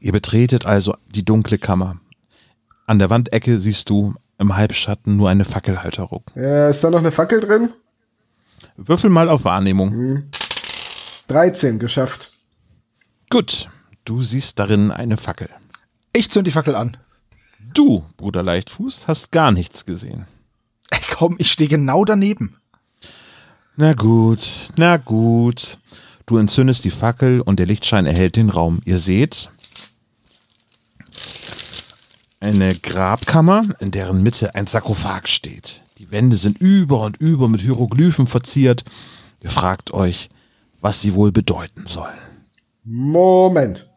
Ihr betretet also die dunkle Kammer. An der Wandecke siehst du im Halbschatten nur eine Fackelhalterung. Äh, ist da noch eine Fackel drin? Würfel mal auf Wahrnehmung. 13, geschafft. Gut, du siehst darin eine Fackel. Ich zünd die Fackel an. Du, Bruder Leichtfuß, hast gar nichts gesehen. Ey, komm, ich stehe genau daneben. Na gut, na gut. Du entzündest die Fackel und der Lichtschein erhellt den Raum. Ihr seht eine Grabkammer, in deren Mitte ein Sarkophag steht. Die Wände sind über und über mit Hieroglyphen verziert. Ihr fragt euch, was sie wohl bedeuten sollen. Moment.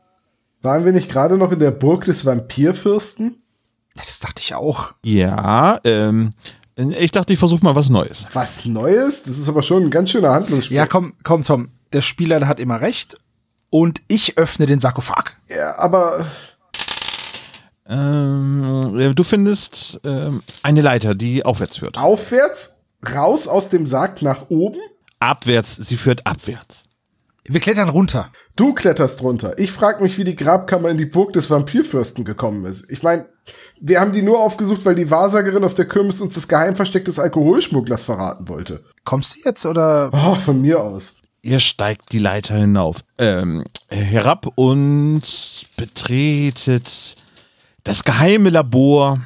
Waren wir nicht gerade noch in der Burg des Vampirfürsten? Das dachte ich auch. Ja, ähm, ich dachte, ich versuche mal was Neues. Was Neues? Das ist aber schon ein ganz schöner Handlungsspiel. Ja, komm, komm, Tom. Der Spieler hat immer recht. Und ich öffne den Sarkophag. Ja, aber Ähm, du findest ähm, eine Leiter, die aufwärts führt. aufwärts, raus aus dem Sarg nach oben. Abwärts, sie führt abwärts. Wir klettern runter. Du kletterst runter. Ich frage mich, wie die Grabkammer in die Burg des Vampirfürsten gekommen ist. Ich meine, wir haben die nur aufgesucht, weil die Wahrsagerin auf der Kirmes uns das Geheimversteck des Alkoholschmugglers verraten wollte. Kommst du jetzt oder? Oh, von mir aus. Ihr steigt die Leiter hinauf, ähm, herab und betretet das geheime Labor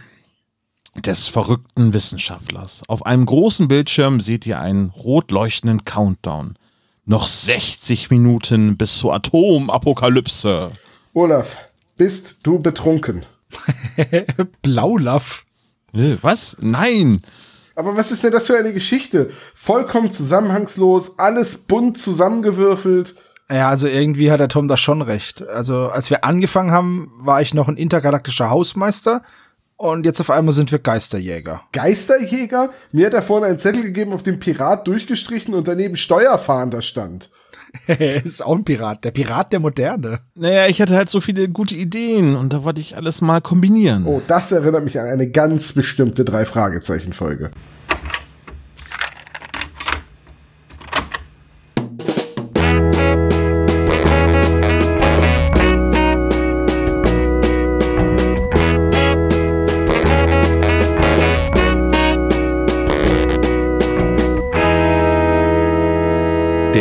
des verrückten Wissenschaftlers. Auf einem großen Bildschirm seht ihr einen rot leuchtenden Countdown. Noch 60 Minuten bis zur Atomapokalypse. Olaf, bist du betrunken? Blaulaff. Was? Nein! Aber was ist denn das für eine Geschichte? Vollkommen zusammenhangslos, alles bunt zusammengewürfelt. Ja, also irgendwie hat der Tom da schon recht. Also als wir angefangen haben, war ich noch ein intergalaktischer Hausmeister und jetzt auf einmal sind wir Geisterjäger. Geisterjäger? Mir hat er vorne einen Zettel gegeben, auf dem Pirat durchgestrichen und daneben Steuerfahnder stand. ist auch ein Pirat. Der Pirat der Moderne. Naja, ich hatte halt so viele gute Ideen und da wollte ich alles mal kombinieren. Oh, das erinnert mich an eine ganz bestimmte Drei-Fragezeichen-Folge.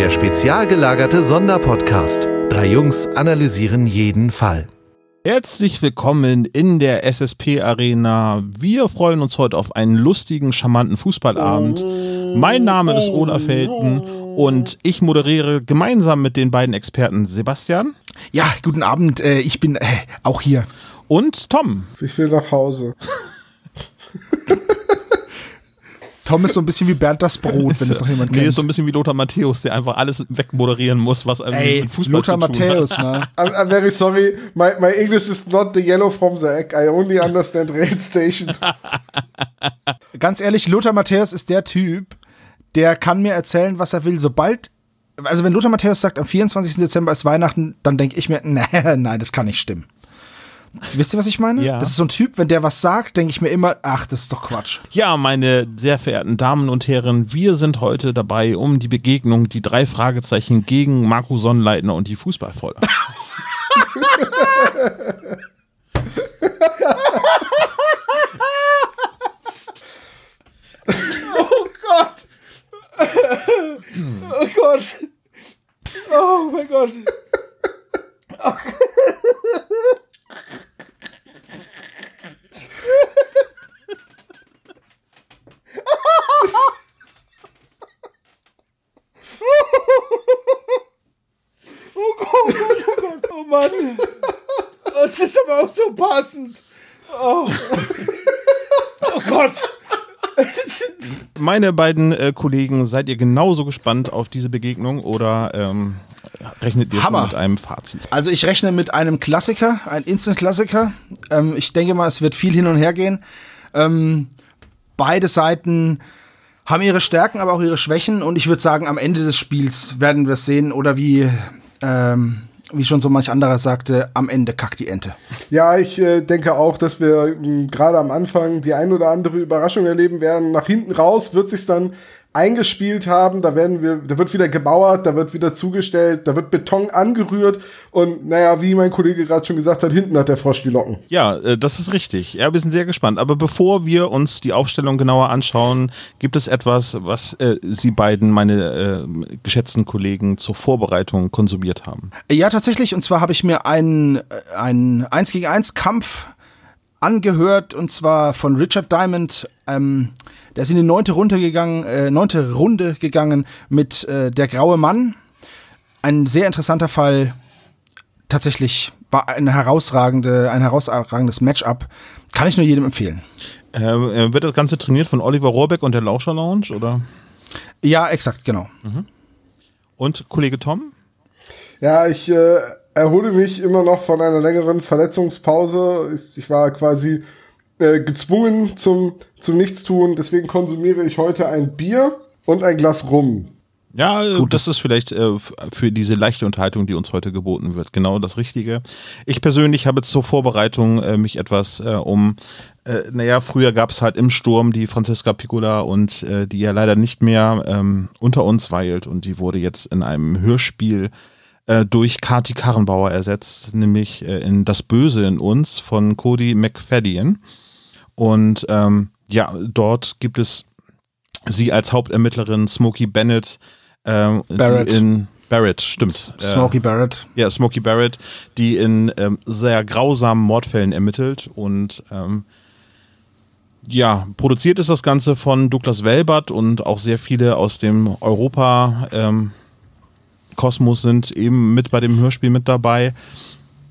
Der spezial gelagerte Sonderpodcast. Drei Jungs analysieren jeden Fall. Herzlich willkommen in der SSP Arena. Wir freuen uns heute auf einen lustigen, charmanten Fußballabend. Mein Name ist Olaf Felten und ich moderiere gemeinsam mit den beiden Experten Sebastian Ja, guten Abend. Äh, ich bin äh, auch hier. und Tom. Ich will nach Hause. Tom ist so ein bisschen wie Bernd das Brot, wenn es noch jemand Nee, kennt. ist so ein bisschen wie Lothar Matthäus, der einfach alles wegmoderieren muss, was einem Ey, mit Fußball Lothar zu tun Matthäus, hat. ne? I'm, I'm very sorry. My, my English is not the yellow from the egg. I only understand rail station. Ganz ehrlich, Lothar Matthäus ist der Typ, der kann mir erzählen, was er will. Sobald, also wenn Lothar Matthäus sagt, am 24. Dezember ist Weihnachten, dann denke ich mir, nee, nein, das kann nicht stimmen. Wisst ihr, was ich meine? Ja. Das ist so ein Typ, wenn der was sagt, denke ich mir immer, ach, das ist doch Quatsch. Ja, meine sehr verehrten Damen und Herren, wir sind heute dabei, um die Begegnung, die drei Fragezeichen gegen Marco Sonnleitner und die Fußballfolge. Oh Gott! Oh Gott! Oh mein Gott! Oh Gott, oh Gott, oh Gott, oh Mann! Das ist aber auch so passend! Oh, oh Gott! Meine beiden äh, Kollegen, seid ihr genauso gespannt auf diese Begegnung oder ähm, rechnet ihr Hammer. schon mit einem Fazit? Also ich rechne mit einem Klassiker, ein Instant-Klassiker. Ähm, ich denke mal, es wird viel hin und her gehen. Ähm, beide Seiten haben ihre Stärken, aber auch ihre Schwächen. Und ich würde sagen, am Ende des Spiels werden wir es sehen. Oder wie, ähm, wie schon so manch anderer sagte, am Ende kackt die Ente. Ja, ich äh, denke auch, dass wir mh, gerade am Anfang die ein oder andere Überraschung erleben werden. Nach hinten raus wird sich dann eingespielt haben. Da werden wir, da wird wieder gebauert, da wird wieder zugestellt, da wird Beton angerührt und naja, wie mein Kollege gerade schon gesagt hat, hinten hat der Frosch die Locken. Ja, äh, das ist richtig. Ja, wir sind sehr gespannt. Aber bevor wir uns die Aufstellung genauer anschauen, gibt es etwas, was äh, Sie beiden, meine äh, geschätzten Kollegen, zur Vorbereitung konsumiert haben. Ja, tatsächlich. Und zwar habe ich mir einen, äh, einen 1 gegen 1 Kampf angehört und zwar von Richard Diamond. Ähm, der ist in die neunte Runde gegangen, äh, neunte Runde gegangen mit äh, der graue Mann. Ein sehr interessanter Fall. Tatsächlich war ein herausragende, ein herausragendes Matchup. Kann ich nur jedem empfehlen. Äh, wird das Ganze trainiert von Oliver Rohrbeck und der Lauscher Lounge, oder? Ja, exakt, genau. Mhm. Und Kollege Tom? Ja, ich äh, erhole mich immer noch von einer längeren Verletzungspause. Ich, ich war quasi äh, gezwungen zum, zum Nichtstun. Deswegen konsumiere ich heute ein Bier und ein Glas Rum. Ja, Gut, das ist vielleicht äh, für diese leichte Unterhaltung, die uns heute geboten wird, genau das Richtige. Ich persönlich habe zur Vorbereitung äh, mich etwas äh, um, äh, naja, früher gab es halt im Sturm die Franziska Piccola und äh, die ja leider nicht mehr ähm, unter uns weilt und die wurde jetzt in einem Hörspiel äh, durch Kati Karrenbauer ersetzt, nämlich äh, in Das Böse in uns von Cody McFadden. Und ähm, ja, dort gibt es sie als Hauptermittlerin, Smokey Bennett, ähm, Barrett. die in Barrett, stimmt. Smokey Barrett. Äh, ja, Smokey Barrett, die in ähm, sehr grausamen Mordfällen ermittelt und ähm, ja, produziert ist das Ganze von Douglas Welbert und auch sehr viele aus dem Europa ähm, Kosmos sind eben mit bei dem Hörspiel mit dabei.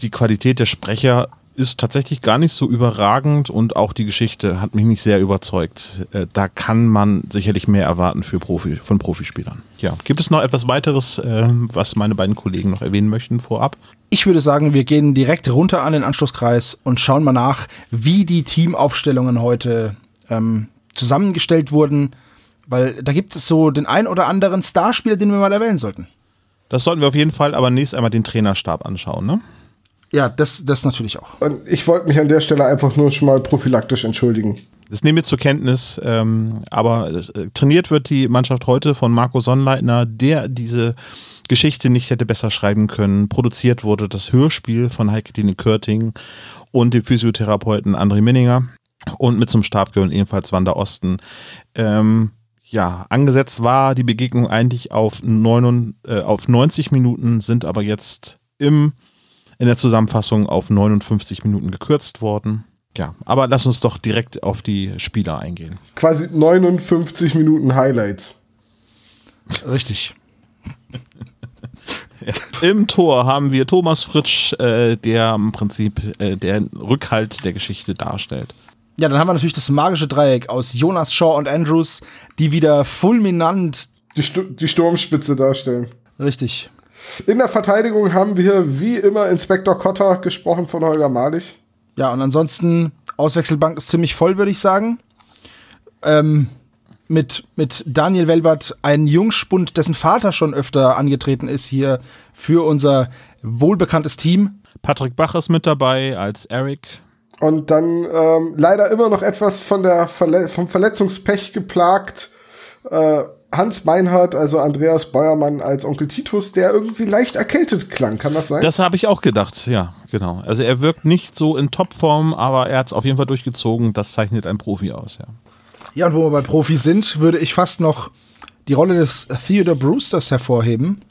Die Qualität der Sprecher ist tatsächlich gar nicht so überragend und auch die Geschichte hat mich nicht sehr überzeugt. Äh, da kann man sicherlich mehr erwarten für Profi, von Profispielern. Ja, gibt es noch etwas weiteres, äh, was meine beiden Kollegen noch erwähnen möchten vorab? Ich würde sagen, wir gehen direkt runter an den Anschlusskreis und schauen mal nach, wie die Teamaufstellungen heute ähm, zusammengestellt wurden, weil da gibt es so den ein oder anderen Starspieler, den wir mal erwähnen sollten. Das sollten wir auf jeden Fall aber nächst einmal den Trainerstab anschauen, ne? Ja, das, das natürlich auch. Und ich wollte mich an der Stelle einfach nur schon mal prophylaktisch entschuldigen. Das nehmen wir zur Kenntnis, ähm, aber äh, trainiert wird die Mannschaft heute von Marco Sonnleitner, der diese Geschichte nicht hätte besser schreiben können. Produziert wurde das Hörspiel von Heike-Tine Körting und dem Physiotherapeuten André Minninger und mit zum Stab gehören ebenfalls Wanda Osten. Ähm, ja, angesetzt war die Begegnung eigentlich auf, neun, äh, auf 90 Minuten, sind aber jetzt im in der Zusammenfassung auf 59 Minuten gekürzt worden. Ja, aber lass uns doch direkt auf die Spieler eingehen. Quasi 59 Minuten Highlights. Richtig. Im Tor haben wir Thomas Fritsch, äh, der im Prinzip äh, der Rückhalt der Geschichte darstellt. Ja, dann haben wir natürlich das magische Dreieck aus Jonas Shaw und Andrews, die wieder fulminant die, Stu die Sturmspitze darstellen. Richtig. In der Verteidigung haben wir wie immer Inspektor Kotter gesprochen von Holger Malich. Ja, und ansonsten, Auswechselbank ist ziemlich voll, würde ich sagen. Ähm, mit, mit Daniel Welbert, ein Jungspund, dessen Vater schon öfter angetreten ist hier für unser wohlbekanntes Team. Patrick Bach ist mit dabei als Eric. Und dann ähm, leider immer noch etwas von der Verle vom Verletzungspech geplagt. Äh, Hans Meinhardt, also Andreas Beuermann als Onkel Titus, der irgendwie leicht erkältet klang. Kann das sein? Das habe ich auch gedacht, ja, genau. Also er wirkt nicht so in Topform, aber er hat es auf jeden Fall durchgezogen. Das zeichnet ein Profi aus, ja. Ja, und wo wir bei Profi sind, würde ich fast noch die Rolle des Theodore Brewsters hervorheben.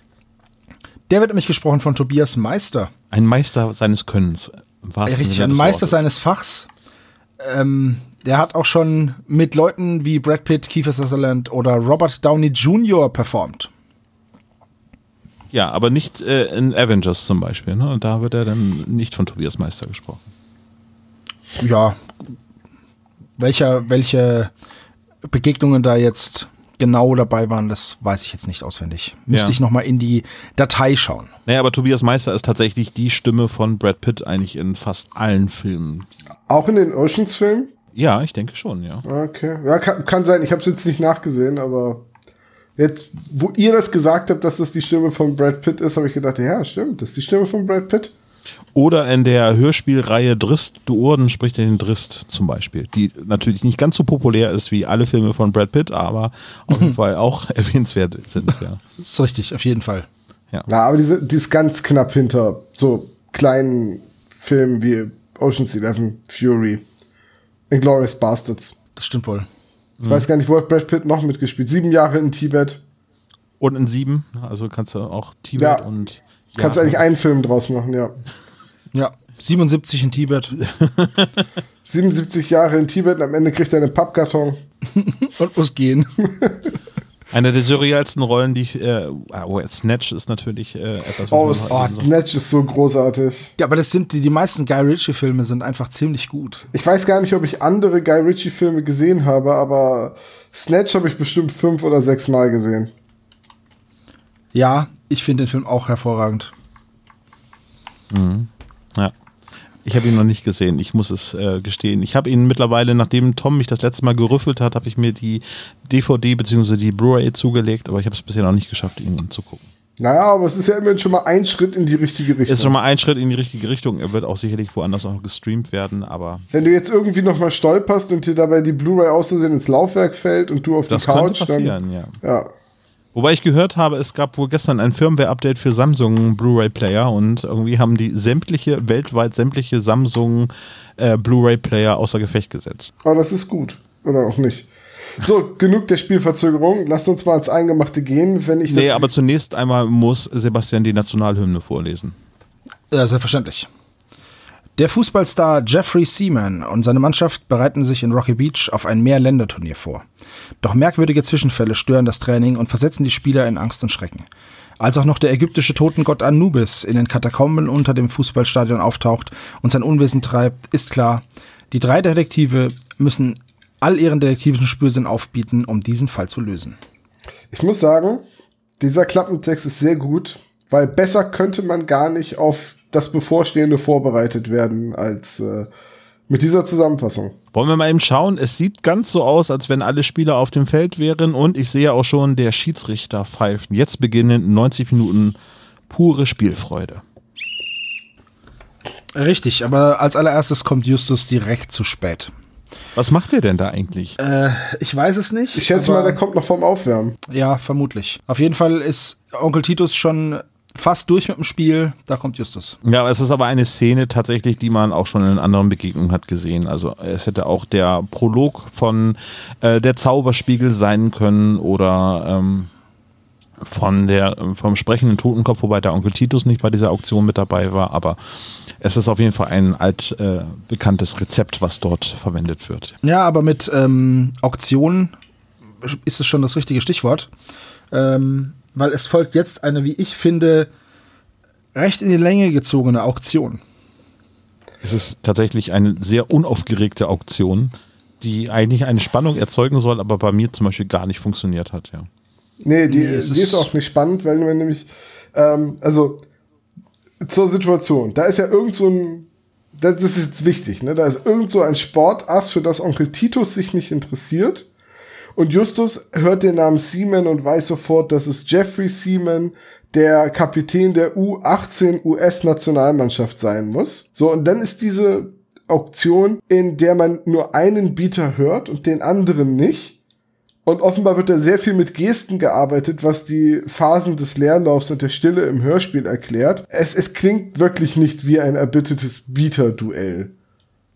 Der wird nämlich gesprochen von Tobias Meister. Ein Meister seines Könnens. Ja, richtig, ein Meister seines Fachs. Ähm, der hat auch schon mit Leuten wie Brad Pitt, Kiefer Sutherland oder Robert Downey Jr. performt. Ja, aber nicht äh, in Avengers zum Beispiel. Ne? Und da wird er dann nicht von Tobias Meister gesprochen. Ja. Welcher, welche Begegnungen da jetzt genau dabei waren, das weiß ich jetzt nicht auswendig. Müsste ja. ich nochmal in die Datei schauen. Naja, aber Tobias Meister ist tatsächlich die Stimme von Brad Pitt eigentlich in fast allen Filmen. Auch in den Oceans-Filmen? Ja, ich denke schon, ja. Okay. Ja, kann, kann sein. Ich habe es jetzt nicht nachgesehen, aber jetzt, wo ihr das gesagt habt, dass das die Stimme von Brad Pitt ist, habe ich gedacht, ja, stimmt, das ist die Stimme von Brad Pitt. Oder in der Hörspielreihe Drist, du Urden spricht den Drist zum Beispiel, die natürlich nicht ganz so populär ist wie alle Filme von Brad Pitt, aber auf jeden Fall auch erwähnenswert sind, ja. Das ist richtig, auf jeden Fall. Ja, aber die, die ist ganz knapp hinter so kleinen Filmen wie Ocean's Eleven, Fury, Inglourious Bastards. Das stimmt wohl. Ich weiß gar nicht, wo hat Brad Pitt noch mitgespielt? Sieben Jahre in Tibet. Und in sieben, also kannst du auch Tibet Ja. und. Kannst ja, eigentlich einen Film draus machen, ja. Ja, 77 in Tibet 77 Jahre in Tibet und am Ende kriegt er einen Pappkarton. und muss gehen. Eine der surrealsten Rollen, die. Äh, oh, Snatch ist natürlich äh, etwas, Oh, was man- Snatch ist so großartig. Ja, aber das sind die, die meisten Guy Ritchie-Filme sind einfach ziemlich gut. Ich weiß gar nicht, ob ich andere Guy Ritchie-Filme gesehen habe, aber Snatch habe ich bestimmt fünf oder sechs Mal gesehen. Ja, ich finde den Film auch hervorragend. Ja. Ich habe ihn noch nicht gesehen, ich muss es äh, gestehen. Ich habe ihn mittlerweile, nachdem Tom mich das letzte Mal gerüffelt hat, habe ich mir die DVD bzw. die Blu-ray zugelegt, aber ich habe es bisher noch nicht geschafft, ihn anzugucken. Naja, aber es ist ja immerhin schon mal ein Schritt in die richtige Richtung. Ist schon mal ein Schritt in die richtige Richtung. Er wird auch sicherlich woanders auch gestreamt werden, aber Wenn du jetzt irgendwie noch mal stolperst und dir dabei die Blu-ray auszusehen ins Laufwerk fällt und du auf das die Couch, könnte passieren, ja. dann ja. Wobei ich gehört habe, es gab wohl gestern ein Firmware-Update für Samsung Blu-ray-Player und irgendwie haben die sämtliche, weltweit sämtliche Samsung äh, Blu-ray-Player außer Gefecht gesetzt. Aber das ist gut. Oder auch nicht. So, genug der Spielverzögerung. Lasst uns mal ins Eingemachte gehen. Wenn ich das Nee, aber zunächst einmal muss Sebastian die Nationalhymne vorlesen. Ja, selbstverständlich. Der Fußballstar Jeffrey Seaman und seine Mannschaft bereiten sich in Rocky Beach auf ein Mehrländerturnier vor. Doch merkwürdige Zwischenfälle stören das Training und versetzen die Spieler in Angst und Schrecken. Als auch noch der ägyptische Totengott Anubis in den Katakomben unter dem Fußballstadion auftaucht und sein Unwesen treibt, ist klar, die drei Detektive müssen all ihren detektivischen Spürsinn aufbieten, um diesen Fall zu lösen. Ich muss sagen, dieser Klappentext ist sehr gut, weil besser könnte man gar nicht auf das Bevorstehende vorbereitet werden als äh, mit dieser Zusammenfassung. Wollen wir mal eben schauen? Es sieht ganz so aus, als wenn alle Spieler auf dem Feld wären und ich sehe auch schon, der Schiedsrichter pfeift. Jetzt beginnen 90 Minuten pure Spielfreude. Richtig, aber als allererstes kommt Justus direkt zu spät. Was macht der denn da eigentlich? Äh, ich weiß es nicht. Ich schätze mal, der kommt noch vom Aufwärmen. Ja, vermutlich. Auf jeden Fall ist Onkel Titus schon fast durch mit dem Spiel. Da kommt Justus. Ja, es ist aber eine Szene tatsächlich, die man auch schon in anderen Begegnungen hat gesehen. Also es hätte auch der Prolog von äh, der Zauberspiegel sein können oder ähm, von der vom sprechenden Totenkopf, wobei der Onkel Titus nicht bei dieser Auktion mit dabei war, aber es ist auf jeden Fall ein alt äh, Rezept, was dort verwendet wird. Ja, aber mit ähm, Auktion ist es schon das richtige Stichwort. Ähm, weil es folgt jetzt eine, wie ich finde, recht in die Länge gezogene Auktion. Es ist tatsächlich eine sehr unaufgeregte Auktion, die eigentlich eine Spannung erzeugen soll, aber bei mir zum Beispiel gar nicht funktioniert hat, ja. Nee, die, Nee, es die ist ist- auch nicht spannend, weil man nämlich, ähm, also zur Situation, da ist ja irgend so ein, das, das ist jetzt wichtig, ne? Da ist irgend so ein Sportass, für das Onkel Titus sich nicht interessiert. Und Justus hört den Namen Seaman und weiß sofort, das ist Jeffrey Seaman, der Kapitän der U18 US-Nationalmannschaft sein muss. So, und dann ist diese Auktion, in der man nur einen Bieter hört und den anderen nicht. Und offenbar wird da sehr viel mit Gesten gearbeitet, was die Phasen des Leerlaufs und der Stille im Hörspiel erklärt. Es, es klingt wirklich nicht wie ein erbittertes Bieterduell.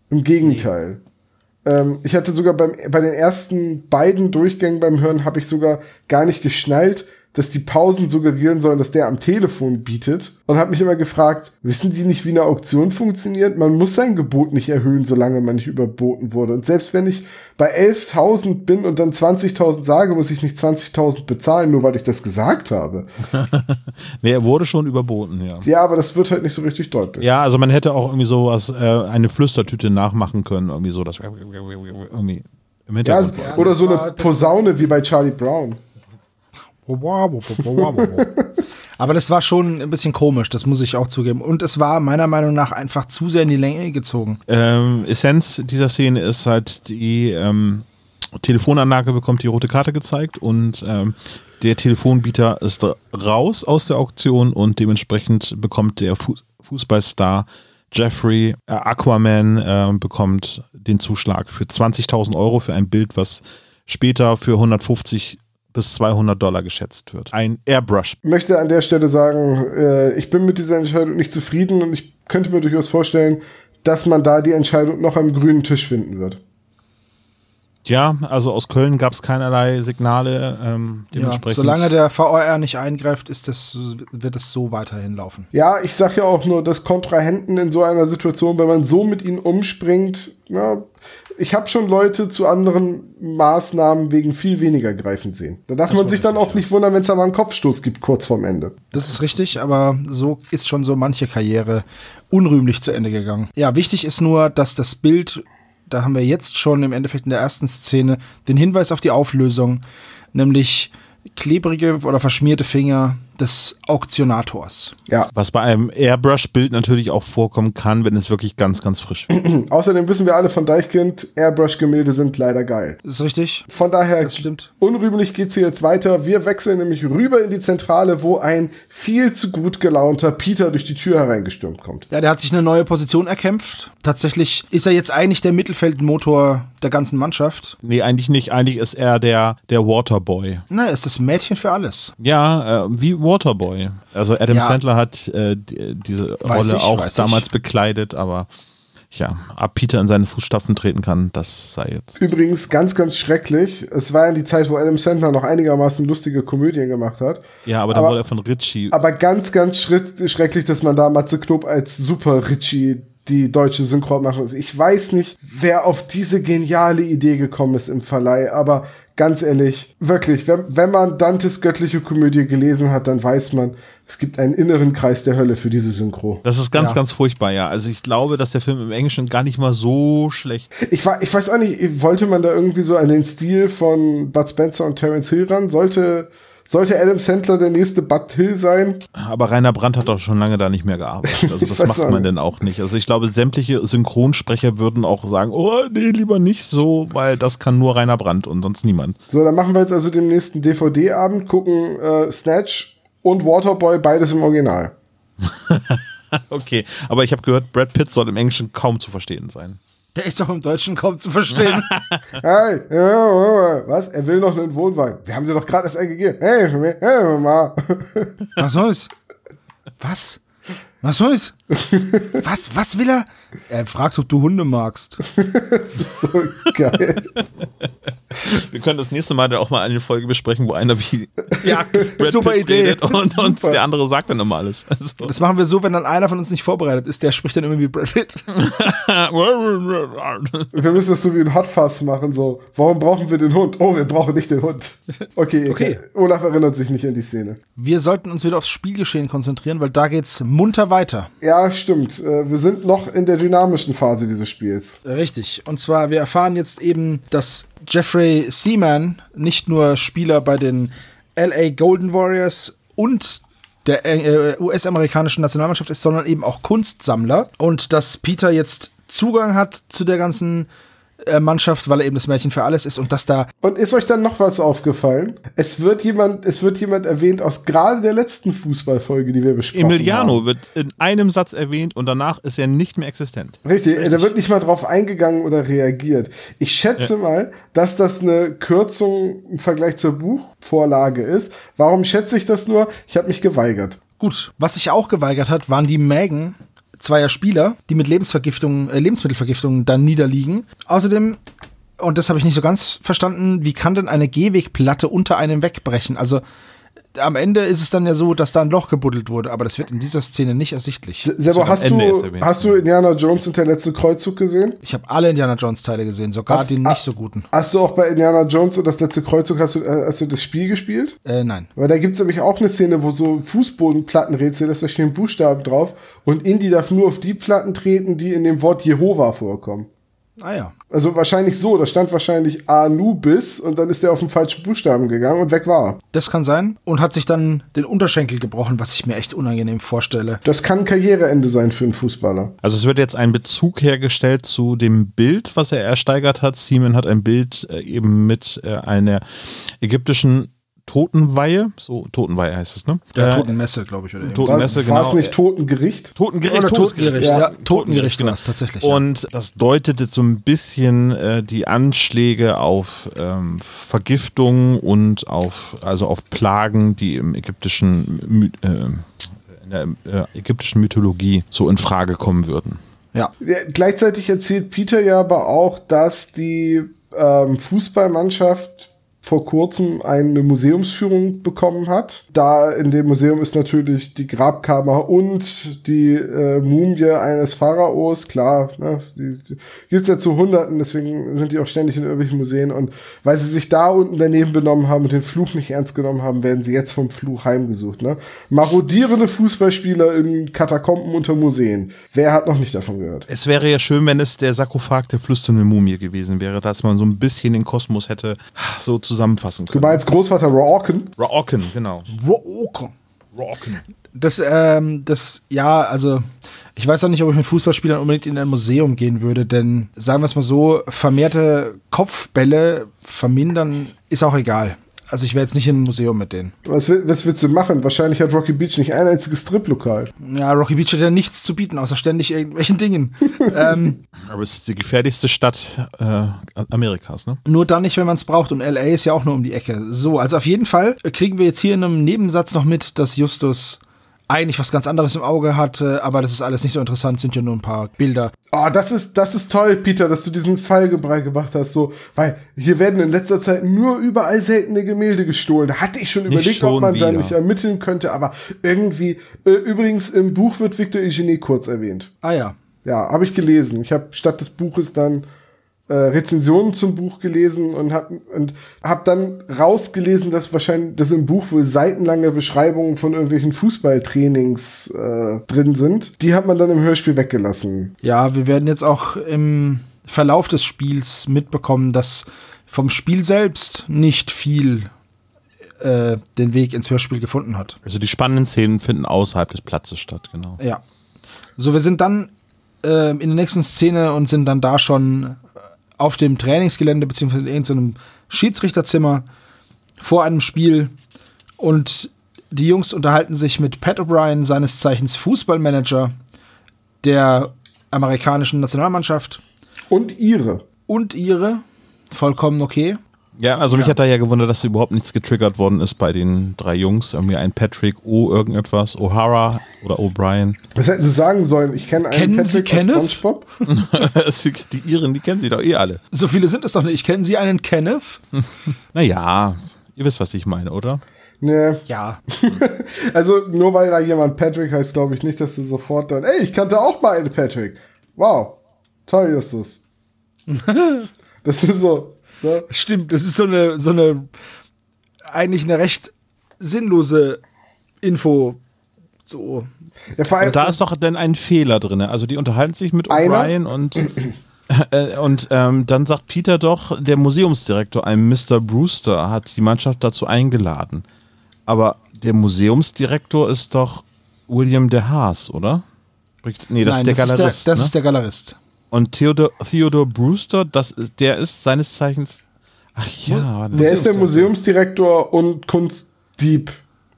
Im Gegenteil. Ähm, ich hatte sogar beim, bei den ersten beiden Durchgängen beim Hören habe ich sogar gar nicht geschnallt, dass die Pausen suggerieren sollen, dass der am Telefon bietet. Und habe mich immer gefragt, wissen die nicht, wie eine Auktion funktioniert? Man muss sein Gebot nicht erhöhen, solange man nicht überboten wurde. Und selbst wenn ich bei 11.000 bin und dann 20.000 sage, muss ich nicht 20.000 bezahlen, nur weil ich das gesagt habe. Nee, er wurde schon überboten, ja. Ja, aber das wird halt nicht so richtig deutlich. Ja, also man hätte auch irgendwie sowas, äh, eine Flüstertüte nachmachen können, irgendwie so, das irgendwie im Ja, Hintergrund. Ja, oder das so eine Posaune wie bei Charlie Brown. Aber das war schon ein bisschen komisch, das muss ich auch zugeben. Und es war meiner Meinung nach einfach zu sehr in die Länge gezogen. Ähm, Essenz dieser Szene ist halt, die ähm, Telefonanlage bekommt die rote Karte gezeigt und ähm, der Telefonbieter ist raus aus der Auktion und dementsprechend bekommt der Fu Fußballstar Jeffrey äh, Aquaman äh, bekommt den Zuschlag für 20.000 Euro für ein Bild, was später für 150 bis 200 Dollar geschätzt wird. Ein Airbrush. Ich möchte an der Stelle sagen, äh, ich bin mit dieser Entscheidung nicht zufrieden und ich könnte mir durchaus vorstellen, dass man da die Entscheidung noch am grünen Tisch finden wird. Ja, also aus Köln gab es keinerlei Signale. Ähm, ja, solange der VOR nicht eingreift, ist das, wird es so weiterhin laufen. Ja, ich sage ja auch nur, dass Kontrahenten in so einer Situation, wenn man so mit ihnen umspringt, ja, ich habe schon Leute zu anderen Maßnahmen wegen viel weniger greifend sehen. Da darf das man sich dann auch nicht wundern, wenn es da mal einen Kopfstoß gibt, kurz vorm Ende. Das ist richtig, aber so ist schon so manche Karriere unrühmlich zu Ende gegangen. Ja, wichtig ist nur, dass das Bild da haben wir jetzt schon im Endeffekt in der ersten Szene den Hinweis auf die Auflösung, nämlich klebrige oder verschmierte Finger des Auktionators. Ja. Was bei einem Airbrush-Bild natürlich auch vorkommen kann, wenn es wirklich ganz, ganz frisch wird. Außerdem wissen wir alle von Deichkind, Airbrush-Gemälde sind leider geil. Das ist richtig. Von daher, das stimmt. unrühmlich geht's hier jetzt weiter. Wir wechseln nämlich rüber in die Zentrale, wo ein viel zu gut gelaunter Peter durch die Tür hereingestürmt kommt. Ja, der hat sich eine neue Position erkämpft. Tatsächlich ist er jetzt eigentlich der Mittelfeldmotor der ganzen Mannschaft. Nee, eigentlich nicht. Eigentlich ist er der, der Waterboy. Na, ist das Mädchen für alles. Ja, äh, wie Waterboy. Also Adam ja. Sandler hat äh, die, diese weiß Rolle ich, auch damals ich. bekleidet, aber ja, ab Peter in seine Fußstapfen treten kann, das sei jetzt. Übrigens ganz, ganz schrecklich. Es war ja die Zeit, wo Adam Sandler noch einigermaßen lustige Komödien gemacht hat. Ja, aber dann wurde er von Richie. Aber ganz, ganz schrecklich, dass man da Matze Knob als Super Richie die deutsche Synchro machen. Ich weiß nicht, wer auf diese geniale Idee gekommen ist im Verleih, aber ganz ehrlich, wirklich, wenn, wenn man Dantes göttliche Komödie gelesen hat, dann weiß man, es gibt einen inneren Kreis der Hölle für diese Synchro. Das ist ganz, ja. ganz furchtbar, ja. Also ich glaube, dass der Film im Englischen gar nicht mal so schlecht. Ich, ich weiß auch nicht, wollte man da irgendwie so an den Stil von Bud Spencer und Terence Hill ran? Sollte sollte Adam Sandler der nächste Bud Hill sein? Aber Rainer Brandt hat doch schon lange da nicht mehr gearbeitet. Also das macht man nicht. denn auch nicht. Also ich glaube, sämtliche Synchronsprecher würden auch sagen, oh nee, lieber nicht so, weil das kann nur Rainer Brandt und sonst niemand. So, dann machen wir jetzt also den nächsten DVD-Abend, gucken äh, Snatch und Waterboy, beides im Original. okay, aber ich habe gehört, Brad Pitt soll im Englischen kaum zu verstehen sein. Der ist auch im Deutschen kaum zu verstehen. hey, was? Er will noch einen Wohnwagen. Wir haben dir doch gerade das eingegeben. Hey, hey, Mama. Was soll's? Was? Was soll's? was, was will er? Er fragt, ob du Hunde magst. das ist so geil. Wir können das nächste Mal dann auch mal eine Folge besprechen, wo einer wie ja, Brad super Pitt Idee. und, super. und, der andere sagt dann immer alles. Also. Das machen wir so, wenn dann einer von uns nicht vorbereitet ist, der spricht dann immer wie Brad Pitt. wir müssen das so wie ein Hotfass machen, so. Warum brauchen wir den Hund? Oh, wir brauchen nicht den Hund. Okay, okay. Olaf erinnert sich nicht an die Szene. Wir sollten uns wieder aufs Spielgeschehen konzentrieren, weil da geht's munter weiter. Ja, stimmt. Äh, wir sind noch in der dynamischen Phase dieses Spiels. Richtig. Und zwar, wir erfahren jetzt eben, dass Jeffrey Seaman nicht nur Spieler bei den LA Golden Warriors und der äh, US-amerikanischen Nationalmannschaft ist, sondern eben auch Kunstsammler. Und dass Peter jetzt Zugang hat zu der ganzen Mannschaft, weil er eben das Mädchen für alles ist und dass da. Und ist euch dann noch was aufgefallen? Es wird jemand, es wird jemand erwähnt aus gerade der letzten Fußballfolge, die wir besprochen Emiliano haben. wird in einem Satz erwähnt und danach ist er nicht mehr existent. Richtig, Richtig. da wird nicht mal drauf eingegangen oder reagiert. Ich schätze ja. mal, dass das eine Kürzung im Vergleich zur Buchvorlage ist. Warum schätze ich das nur? Ich habe mich geweigert. Gut, was sich auch geweigert hat, waren die Mägen zweier Spieler, die mit Lebensvergiftung, äh, Lebensmittelvergiftung dann niederliegen. Außerdem und das habe ich nicht so ganz verstanden, wie kann denn eine Gehwegplatte unter einem wegbrechen? Also am Ende ist es dann ja so, dass da ein Loch gebuddelt wurde, aber das wird in dieser Szene nicht ersichtlich. Selber, hast du, hast du Indiana Jones und der letzte Kreuzzug gesehen? Ich habe alle Indiana Jones Teile gesehen, sogar hast, die nicht so guten. Hast du auch bei Indiana Jones und das letzte Kreuzzug, hast du, äh, hast du das Spiel gespielt? Äh, nein. Weil da gibt es nämlich auch eine Szene, wo so Fußbodenplattenrätsel ist, da stehen Buchstaben drauf und Indy darf nur auf die Platten treten, die in dem Wort Jehova vorkommen. Ah ja. Also wahrscheinlich so, da stand wahrscheinlich Anubis und dann ist er auf den falschen Buchstaben gegangen und weg war. Das kann sein und hat sich dann den Unterschenkel gebrochen, was ich mir echt unangenehm vorstelle. Das kann Karriereende sein für einen Fußballer. Also es wird jetzt ein Bezug hergestellt zu dem Bild, was er ersteigert hat. Simon hat ein Bild äh, eben mit äh, einer ägyptischen Totenweihe, so Totenweihe heißt es, ne? Der Äh, Totenmesse, glaube ich. Oder irgendwas. Totenmesse, War genau. es nicht Totengericht? Totengericht, Oder. Totengericht, ja. Ja. Totengericht genau. war tatsächlich. ja. Und das deutete so ein bisschen äh, die Anschläge auf ähm, Vergiftung und auf, also auf Plagen, die im ägyptischen, My äh, in der äh, ägyptischen Mythologie so in Frage kommen würden. ja. Ja, gleichzeitig erzählt Peter ja aber auch, dass die ähm, Fußballmannschaft vor kurzem eine Museumsführung bekommen hat. Da in dem Museum ist natürlich die Grabkammer und die äh, Mumie eines Pharaos, klar, ne, die, die gibt's ja zu Hunderten, deswegen sind die auch ständig in irgendwelchen Museen und weil sie sich da unten daneben benommen haben und den Fluch nicht ernst genommen haben, werden sie jetzt vom Fluch heimgesucht. Ne? Marodierende Fußballspieler in Katakomben unter Museen. Wer hat noch nicht davon gehört? Es wäre ja schön, wenn es der Sarkophag der flüsternden Mumie gewesen wäre, dass man so ein bisschen den Kosmos hätte so zusammenfassen Du können. meinst Großvater Rawken? Rawken, genau. Roken. Rawken. Das, ähm, das, ja, also ich weiß auch nicht, ob ich mit Fußballspielern unbedingt in ein Museum gehen würde, denn sagen wir es mal so, vermehrte Kopfbälle vermindern ist auch egal. Also ich wäre jetzt nicht in ein Museum mit denen. Was, was willst du machen? Wahrscheinlich hat Rocky Beach nicht ein einziges Striplokal. Ja, Rocky Beach hat ja nichts zu bieten, außer ständig irgendwelchen Dingen. ähm, Aber es ist die gefährlichste Stadt äh, Amerikas, ne? nur dann nicht, wenn man es braucht. Und LA ist ja auch nur um die Ecke. So, also auf jeden Fall kriegen wir jetzt hier in einem Nebensatz noch mit, dass Justus eigentlich was ganz anderes im Auge hatte, aber das ist alles nicht so interessant, sind ja nur ein paar Bilder. Oh, das ist, das ist toll, Peter, dass du diesen Fall gebracht hast, so, weil hier werden in letzter Zeit nur überall seltene Gemälde gestohlen. Da hatte ich schon Nicht überlegt, schon ob man da wieder. nicht ermitteln könnte, aber irgendwie, äh, übrigens im Buch wird Victor Eugenie kurz erwähnt. Ah ja. Ja, habe ich gelesen. Ich habe statt des Buches dann äh, Rezensionen zum Buch gelesen und habe und hab dann rausgelesen, dass wahrscheinlich, dass im Buch wohl seitenlange Beschreibungen von irgendwelchen Fußballtrainings äh, drin sind. Die hat man dann im Hörspiel weggelassen. Ja, wir werden jetzt auch im Verlauf des Spiels mitbekommen, dass vom Spiel selbst nicht viel äh, den Weg ins Hörspiel gefunden hat. Also die spannenden Szenen finden außerhalb des Platzes statt, genau. Ja. So, wir sind dann äh, in der nächsten Szene und sind dann da schon auf dem Trainingsgelände beziehungsweise in irgendeinem Schiedsrichterzimmer vor einem Spiel und die Jungs unterhalten sich mit Pat O'Brien, seines Zeichens Fußballmanager der amerikanischen Nationalmannschaft Und ihre. und ihre. Vollkommen okay. Ja, also mich hat da ja gewundert, dass überhaupt nichts getriggert worden ist bei den drei Jungs. Irgendwie ein Patrick O irgendetwas, O'Hara oder O'Brien. Was hätten sie sagen sollen? Ich kenne einen Kennen Sie Patrick aus Kenneth? SpongeBob. die Iren, die kennen sie doch eh alle. So viele sind es doch nicht. Kennen Sie einen Kenneth? Naja, ihr wisst, was ich meine, oder? Nee. Ja. Also nur weil da jemand Patrick heißt, glaube ich nicht, dass du sofort dann, ey, ich kannte auch mal einen Patrick. Wow. Toll, Justus. das ist so. So. Stimmt, das ist so eine, so eine, eigentlich eine recht sinnlose Info. So. Ja, vor allem Und da ist doch dann ein Fehler drin. Also die unterhalten sich mit? O'Brien und, äh, und ähm, dann sagt Peter doch, der Museumsdirektor, ein Mr. Brewster, hat die Mannschaft dazu eingeladen. Aber der Museumsdirektor ist doch William de Haas, oder? Nee, das Nein, ist der das Galerist. Ist der, das ne? ist der Galerist. Und Theodor, Theodore Brewster, das ist, der ist seines Zeichens. Ach ja, der ist der Museumsdirektor und Kunstdieb,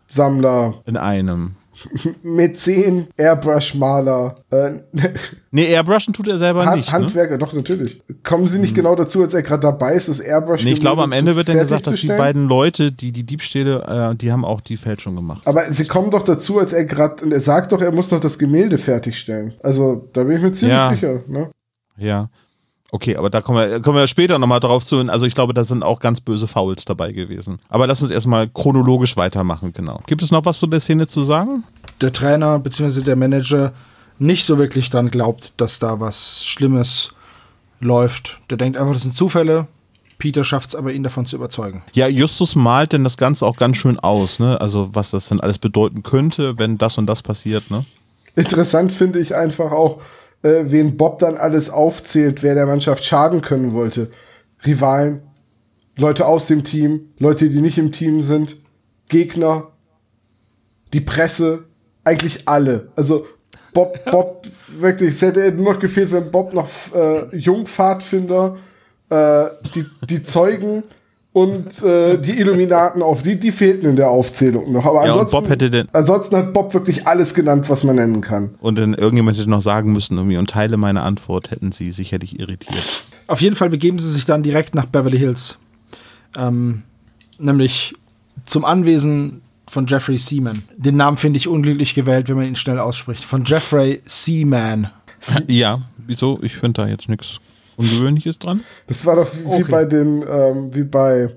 Sammler, in einem. Mäzen, Airbrush-Maler, äh, Nee, Airbrushen tut er selber Hand, nicht. Ne? Handwerker, doch natürlich. Kommen Sie nicht genau dazu, als er gerade dabei ist, das Airbrush Nee, ich glaube, am Ende wird dann gesagt, dass die beiden Leute, die die Diebstähle, äh, die haben auch die Fälschung gemacht. Aber sie kommen doch dazu, als er gerade, und er sagt doch, er muss noch das Gemälde fertigstellen. Also, da bin ich mir ziemlich Ja. sicher. Ne? Ja. Okay, aber da kommen wir, kommen wir später nochmal drauf zu. Also ich glaube, da sind auch ganz böse Fouls dabei gewesen. Aber lass uns erstmal chronologisch weitermachen, genau. Gibt es noch was zu der Szene zu sagen? Der Trainer bzw. der Manager nicht so wirklich dran glaubt, dass da was Schlimmes läuft. Der denkt einfach, das sind Zufälle. Peter schafft es aber, ihn davon zu überzeugen. Ja, Justus malt denn das Ganze auch ganz schön aus, ne? Also was das denn alles bedeuten könnte, wenn das und das passiert, ne? Interessant finde ich einfach auch, äh, wen Bob dann alles aufzählt, wer der Mannschaft schaden können wollte. Rivalen, Leute aus dem Team, Leute, die nicht im Team sind, Gegner, die Presse, eigentlich alle. Also Bob, Bob, wirklich, es hätte nur noch gefehlt, wenn Bob noch äh, Jungpfadfinder, äh, die, die Zeugen und äh, die Illuminaten auf. Die, die fehlten in der Aufzählung noch. Aber Ja, ansonsten, Bob hätte den- ansonsten hat Bob wirklich alles genannt, was man nennen kann. Und dann irgendjemand hätte noch sagen müssen, irgendwie, und Teile meiner Antwort hätten sie sicherlich irritiert. Auf jeden Fall begeben sie sich dann direkt nach Beverly Hills. Ähm, nämlich zum Anwesen von Jeffrey Seaman. Den Namen finde ich unglücklich gewählt, wenn man ihn schnell ausspricht. Von Jeffrey Seaman. ja, wieso? Ich finde da jetzt nichts Ungewöhnliches dran. Das war doch wie, wie Okay. bei den, ähm, wie bei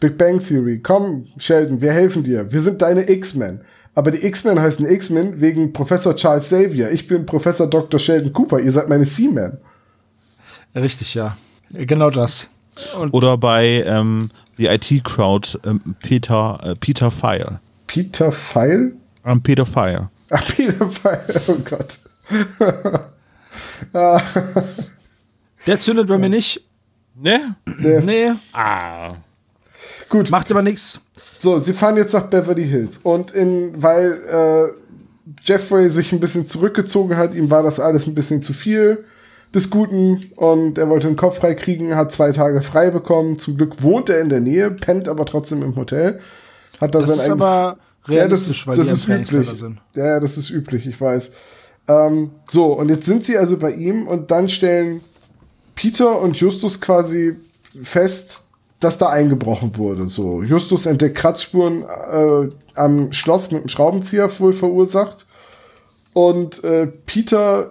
Big Bang Theory. Komm, Sheldon, wir helfen dir. Wir sind deine X-Men. Aber die X-Men heißen X-Men wegen Professor Charles Xavier. Ich bin Professor Dr. Sheldon Cooper. Ihr seid meine C-Men. Richtig, ja. Genau das. Und Oder bei ähm, The IT Crowd ähm, Peter, äh, Peter Fire. Peter Pfeil? Ähm, Peter Fire. Ach, Peter Pfeil. Oh Gott. der zündet bei mir nicht. Ne? Der, Nee, Ah. Gut, macht aber nichts. so, sie fahren jetzt nach Beverly Hills. Und in, weil äh, Jeffrey sich ein bisschen zurückgezogen hat, ihm war das alles ein bisschen zu viel des Guten und er wollte den Kopf frei kriegen, hat zwei Tage frei bekommen. Zum Glück wohnt er in der Nähe, pennt aber trotzdem im Hotel. Hat da Das sein ist eigenes- aber ja, das realistisch, ist, weil das ist üblich. sind. Ja, ja, das ist üblich, ich weiß. Ähm, so, und jetzt sind sie also bei ihm und dann stellen Peter und Justus quasi fest, dass da eingebrochen wurde. So, Justus entdeckt Kratzspuren äh, am Schloss mit einem Schraubenzieher wohl verursacht. Und äh, Peter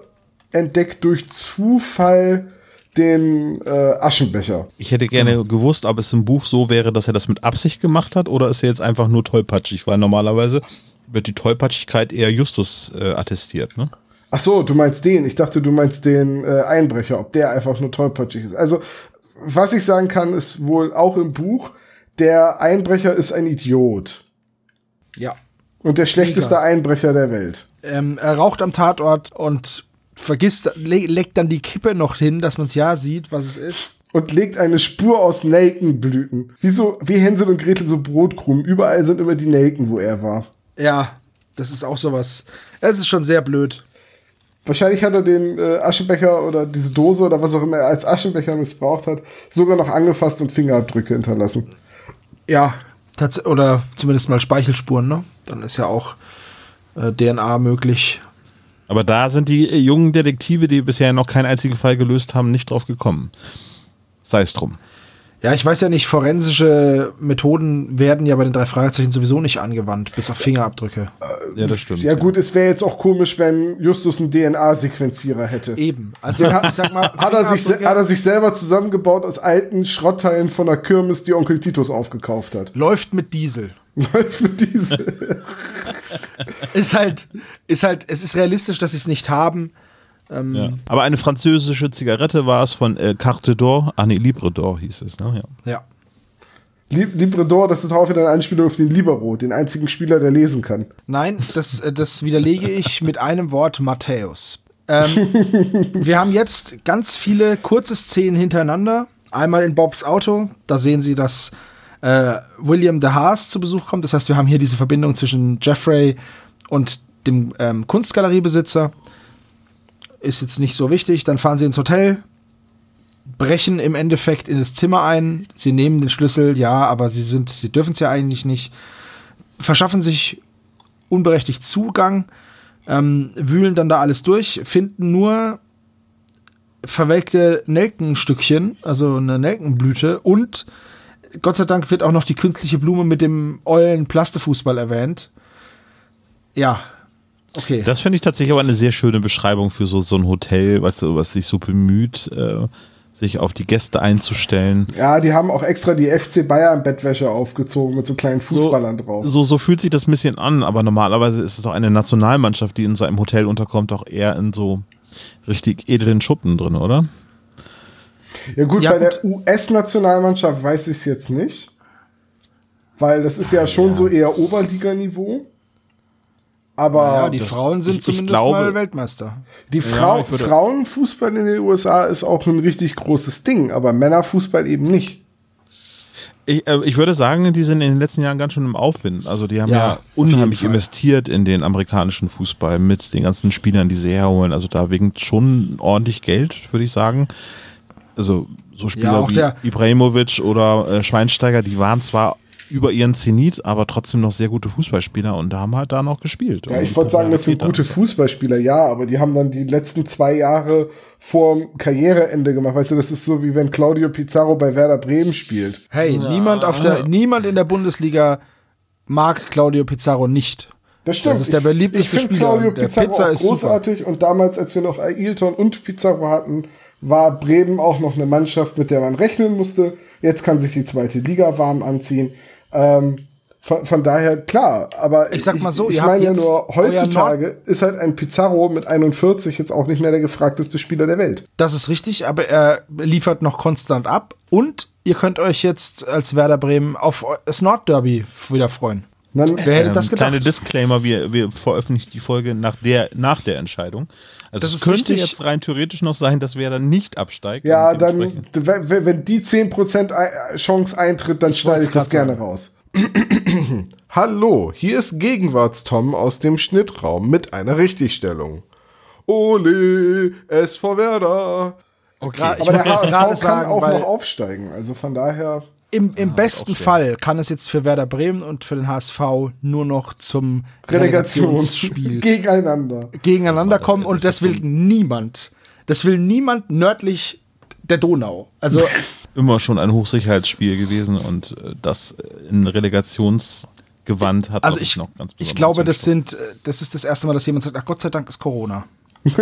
entdeckt durch Zufall den äh, Aschenbecher. Ich hätte gerne gewusst, ob es im Buch so wäre, dass er das mit Absicht gemacht hat oder ist er jetzt einfach nur tollpatschig, weil normalerweise wird die Tollpatschigkeit eher Justus äh, attestiert, ne? Ach so, du meinst den. Ich dachte, du meinst den äh, Einbrecher, ob der einfach nur tollpatschig ist. Also, was ich sagen kann, ist wohl auch im Buch, der Einbrecher ist ein Idiot. Ja. Und der schlechteste Mega. Einbrecher der Welt. Ähm, er raucht am Tatort und vergisst, le legt dann die Kippe noch hin, dass man es ja sieht, was es ist. Und legt eine Spur aus Nelkenblüten. Wie, so, wie Hänsel und Gretel so Brotkrumen. Überall sind immer die Nelken, wo er war. Ja, das ist auch sowas. Es ist schon sehr blöd. Wahrscheinlich hat er den äh, Aschenbecher oder diese Dose oder was auch immer er als Aschenbecher missbraucht hat, sogar noch angefasst und Fingerabdrücke hinterlassen. Ja, oder zumindest mal Speichelspuren, ne? Dann ist ja auch äh, DNA möglich. Aber da sind die äh, jungen Detektive, die bisher noch keinen einzigen Fall gelöst haben, nicht drauf gekommen. Sei es drum. Ja, ich weiß ja nicht, forensische Methoden werden ja bei den drei Fragezeichen sowieso nicht angewandt, bis auf Fingerabdrücke. Ja, das stimmt. Ja, gut, es wäre jetzt auch komisch, wenn Justus einen DNA-Sequenzierer hätte. Eben. Also, ich sag mal, Hat er, sich, hat er sich selber zusammengebaut aus alten Schrottteilen von der Kirmes, die Onkel Titus aufgekauft hat. läuft mit Diesel. Läuft mit diese. Ist halt, ist halt, es ist realistisch, dass sie es nicht haben. Ähm, Ja. Aber eine französische Zigarette war es von äh, Carte d'Or. Ah, nee, Libre d'Or hieß es, ne? Ja. ja. Lib- Libredor, das ist auch wieder eine Anspielung auf den Libero, den einzigen Spieler, der lesen kann. Nein, das, äh, das widerlege ich mit einem Wort Matthäus. Ähm, wir haben jetzt ganz viele kurze Szenen hintereinander. Einmal in Bobs Auto, da sehen Sie, dass äh, William de Haas zu Besuch kommt. Das heißt, wir haben hier diese Verbindung zwischen Jeffrey und dem ähm, Kunstgaleriebesitzer. Ist jetzt nicht so wichtig. Dann fahren sie ins Hotel, brechen im Endeffekt in das Zimmer ein. Sie nehmen den Schlüssel, ja, aber sie sind, sie dürfen es ja eigentlich nicht. Verschaffen sich unberechtigt Zugang, ähm, wühlen dann da alles durch, finden nur verwelkte Nelkenstückchen, also eine Nelkenblüte und Gott sei Dank wird auch noch die künstliche Blume mit dem ollen Plastefußball erwähnt. Ja, okay. Das finde ich tatsächlich aber eine sehr schöne Beschreibung für so, so ein Hotel, weißt du, was sich so bemüht, äh, sich auf die Gäste einzustellen. Ja, die haben auch extra die FC Bayern Bettwäsche aufgezogen mit so kleinen Fußballern drauf. So, so fühlt sich das ein bisschen an, aber normalerweise ist es auch eine Nationalmannschaft, die in so einem Hotel unterkommt, auch eher in so richtig edlen Schuppen drin, oder? Ja gut, Ja, bei gut. der US-Nationalmannschaft weiß ich es jetzt nicht. Weil das ist ja schon so eher Oberliganiveau. Aber ja, die das- Frauen sind ich- ich zumindest glaube- mal Weltmeister. die Frau, ich würde- Frauenfußball in den USA ist auch ein richtig großes Ding, aber Männerfußball eben nicht. Ich, äh, ich würde sagen, die sind in den letzten Jahren ganz schön im Aufwind. Also die haben Ja, ja, unheimlich investiert in den amerikanischen Fußball mit den ganzen Spielern, die sie herholen. Also da winkt schon ordentlich Geld, würde ich sagen. Also so Spieler Ja, auch wie der- Ibrahimovic oder äh, Schweinsteiger, die waren zwar über ihren Zenit, aber trotzdem noch sehr gute Fußballspieler und haben halt da noch gespielt. Ja, ich wollte sagen, das sind gute Fußballspieler, ja, aber die haben dann die letzten zwei Jahre vorm Karriereende gemacht. Weißt du, das ist so wie wenn Claudio Pizarro bei Werder Bremen spielt. Hey, niemand, auf der, niemand in der Bundesliga mag Claudio Pizarro nicht. Das stimmt. Das ist der Ich- beliebteste ich find Spieler Claudio und der Pizarro Pizza auch ist super. großartig und damals, als wir noch Ailton und Pizarro hatten, war Bremen auch noch eine Mannschaft, mit der man rechnen musste. Jetzt kann sich die zweite Liga warm anziehen. Ähm, von, von daher, klar, aber Ich sag mal so, ich, ich meine ja nur, heutzutage ist halt ein Pizarro mit 41 jetzt auch nicht mehr der gefragteste Spieler der Welt. Das ist richtig, aber er liefert noch konstant ab und ihr könnt euch jetzt als Werder Bremen auf das Nordderby wieder freuen. Dann, Wer hätte Ähm, das gedacht? Kleine Disclaimer, wir, wir veröffentlichen die Folge nach der, nach der Entscheidung. Also Das es könnte richtig. jetzt rein theoretisch noch sein, dass wer dann nicht absteigt. ja, dann, wenn, wenn die 10% Ei- Chance eintritt, dann schneide ich das gerne raus. Hallo, hier ist Gegenwartstom aus dem Schnittraum mit einer Richtigstellung. Ole, SV Werder. Okay, Aber der HSV kann sagen, auch weil noch aufsteigen. Also von daher. Im, im besten schwer. Fall kann es jetzt für Werder Bremen und für den HSV nur noch zum Relegation Relegationsspiel gegeneinander. gegeneinander kommen und das will niemand. Das will niemand nördlich der Donau. Also immer schon ein Hochsicherheitsspiel gewesen und äh, das äh, in Relegationsgewand hat Also ich, noch ganz ich glaube, das sind, äh, das ist das erste Mal, dass jemand sagt, ach Gott sei Dank ist Corona.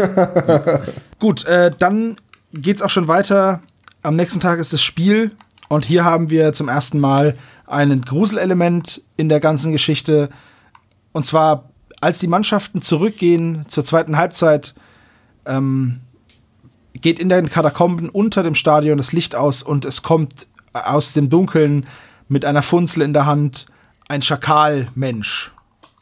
Gut, äh, dann geht's auch schon weiter. Am nächsten Tag ist das Spiel und hier haben wir zum ersten Mal ein Gruselelement in der ganzen Geschichte. Und zwar, als die Mannschaften zurückgehen zur zweiten Halbzeit, ähm, geht in den Katakomben unter dem Stadion das Licht aus und es kommt aus dem Dunkeln mit einer Funzel in der Hand ein Schakalmensch.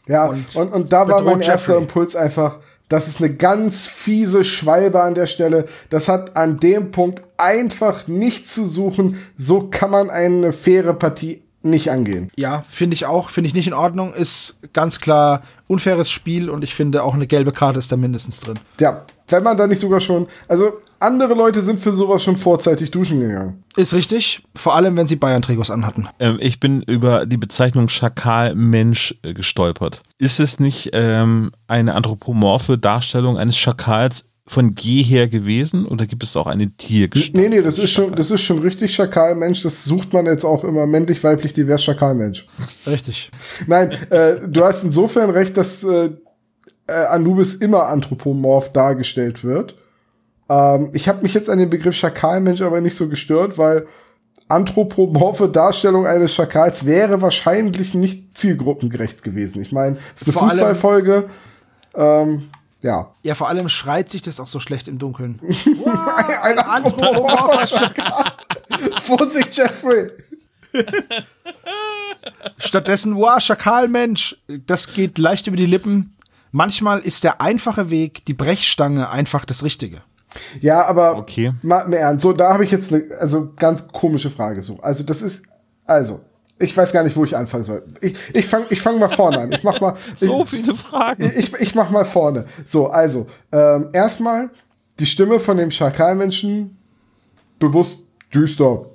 Ja, und, und, da war mein erster Jeffrey. Impuls einfach, das ist eine ganz fiese Schwalbe an der Stelle. Das hat an dem Punkt einfach nichts zu suchen. So kann man eine faire Partie nicht angehen. Ja, finde ich auch, finde ich nicht in Ordnung. Ist ganz klar unfaires Spiel und ich finde auch eine gelbe Karte ist da mindestens drin. Ja, wenn man da nicht sogar schon, also andere Leute sind für sowas schon vorzeitig duschen gegangen. Ist richtig, vor allem wenn sie Bayern-Trikots anhatten. Ähm, ich bin über die Bezeichnung Schakal-Mensch äh, gestolpert. Ist es nicht ähm, eine anthropomorphe Darstellung eines Schakals von jeher gewesen oder gibt es auch eine Tiergestalt? Nee, nee, das ist schon, das ist schon richtig Schakalmensch. Das sucht man jetzt auch immer männlich, weiblich, divers Schakalmensch. Richtig. Nein, äh, du hast insofern recht, dass äh, äh, Anubis immer anthropomorph dargestellt wird. Ähm, ich habe mich jetzt an den Begriff Schakalmensch aber nicht so gestört, weil anthropomorphe Darstellung eines Schakals wäre wahrscheinlich nicht zielgruppengerecht gewesen. Ich meine, es ist eine Fußballfolge. Ähm, ja. Ja, vor allem schreit sich das auch so schlecht im Dunkeln. Ein anthropomorpher Schakal. Vorsicht, Jeffrey. Stattdessen, wow, Schakalmensch, das geht leicht über die Lippen. Manchmal ist der einfache Weg, die Brechstange, einfach das Richtige. Ja, aber Okay. mal im Ernst, so da habe ich jetzt eine also ganz komische Frage so. Also das ist also ich weiß gar nicht, wo ich anfangen soll. Ich ich fange ich fang mal vorne an. Ich mach mal So viele Fragen. ich, ich mach mal vorne. So, also ähm, erstmal die Stimme von dem Schakalmenschen bewusst düster.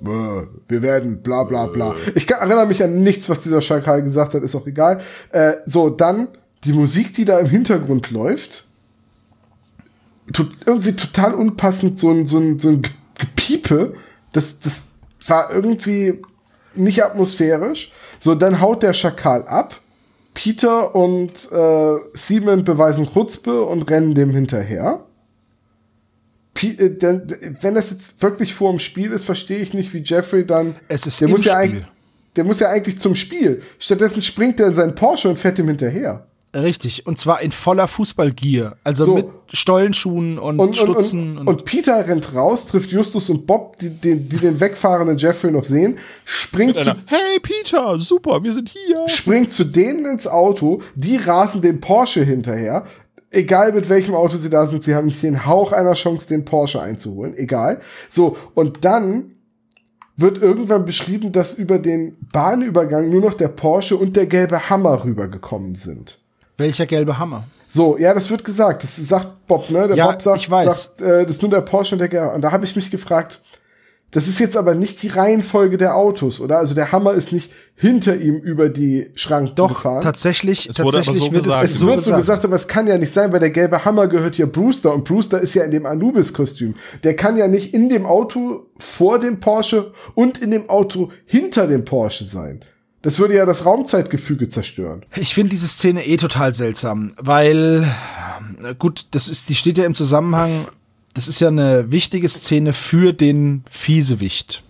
Wir werden bla bla bla. Ich erinnere mich an nichts, was dieser Schakal gesagt hat, ist auch egal. Äh, so, dann die Musik, die da im Hintergrund läuft. Tut, irgendwie total unpassend, so ein, so ein, so ein Gepiepe. Das, das war irgendwie nicht atmosphärisch. So, dann haut der Schakal ab. Peter und äh, Simon beweisen Chutzpe und rennen dem hinterher. Pi- äh, denn, wenn das jetzt wirklich vor dem Spiel ist, verstehe ich nicht, wie Jeffrey dann. Es ist der muss ja Spiel. eigentlich, Der muss ja eigentlich zum Spiel. Stattdessen springt er in seinen Porsche und fährt ihm hinterher. Richtig, und zwar in voller Fußballgier. Also So. mit Stollenschuhen und, Und, und, Stutzen. und, und Peter rennt raus, trifft Justus und Bob, die, die, die den wegfahrenden Jeffrey noch sehen, springt zu, Hey Peter, super, wir sind hier. springt zu denen ins Auto, die rasen dem Porsche hinterher. Egal mit welchem Auto sie da sind, sie haben nicht den Hauch einer Chance, den Porsche einzuholen. Egal. So, und dann wird irgendwann beschrieben, dass über den Bahnübergang nur noch der Porsche und der gelbe Hammer rübergekommen sind. Welcher gelbe Hammer? So, ja, das wird gesagt. Das sagt Bob, ne? Der Ja, Bob sagt, ich weiß. sagt äh, das ist nur der Porsche und der gelbe. Und da habe ich mich gefragt, Das ist jetzt aber nicht die Reihenfolge der Autos, oder? Also der Hammer ist nicht hinter ihm über die Schranken Doch, gefahren. tatsächlich, Es tatsächlich so wird es Es so wird gesagt. so gesagt, aber es kann ja nicht sein, weil der gelbe Hammer gehört ja Brewster und Brewster ist ja in dem Anubis-Kostüm. Der kann ja nicht in dem Auto vor dem Porsche und in dem Auto hinter dem Porsche sein. Das würde ja das Raumzeitgefüge zerstören. Ich finde diese Szene eh total seltsam, weil äh, gut, das ist, die steht ja im Zusammenhang. Das ist ja eine wichtige Szene für den Fiesewicht.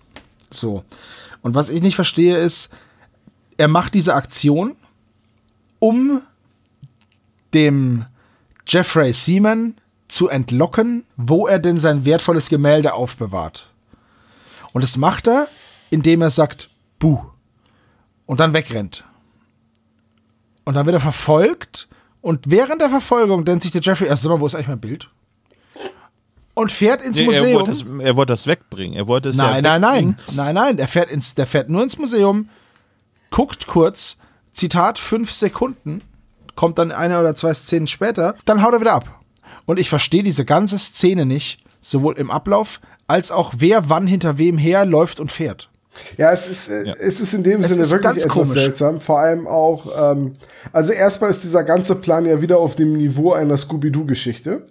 So. Und was ich nicht verstehe ist, er macht diese Aktion, um dem Jeffrey Seaman zu entlocken, wo er denn sein wertvolles Gemälde aufbewahrt. Und das macht er, indem er sagt, Buh. Und dann wegrennt. Und dann wird er verfolgt. Und während der Verfolgung denkt sich der Jeffrey erst mal, wo ist eigentlich mein Bild? Und fährt ins Nee, er, Museum. wollte es, er wollte das wegbringen. Er wollte es Nein, ja nein, nein, nein, nein. Der fährt, ins, der fährt nur ins Museum, guckt kurz, Zitat, fünf Sekunden, kommt dann eine oder zwei Szenen später, dann haut er wieder ab. Und ich verstehe diese ganze Szene nicht, sowohl im Ablauf als auch wer wann hinter wem her läuft und fährt. Ja, es ist, äh, Ja. es ist in dem Es Sinne wirklich ganz etwas komisch. seltsam. Vor allem auch, ähm, also erstmal ist dieser ganze Plan ja wieder auf dem Niveau einer Scooby-Doo-Geschichte.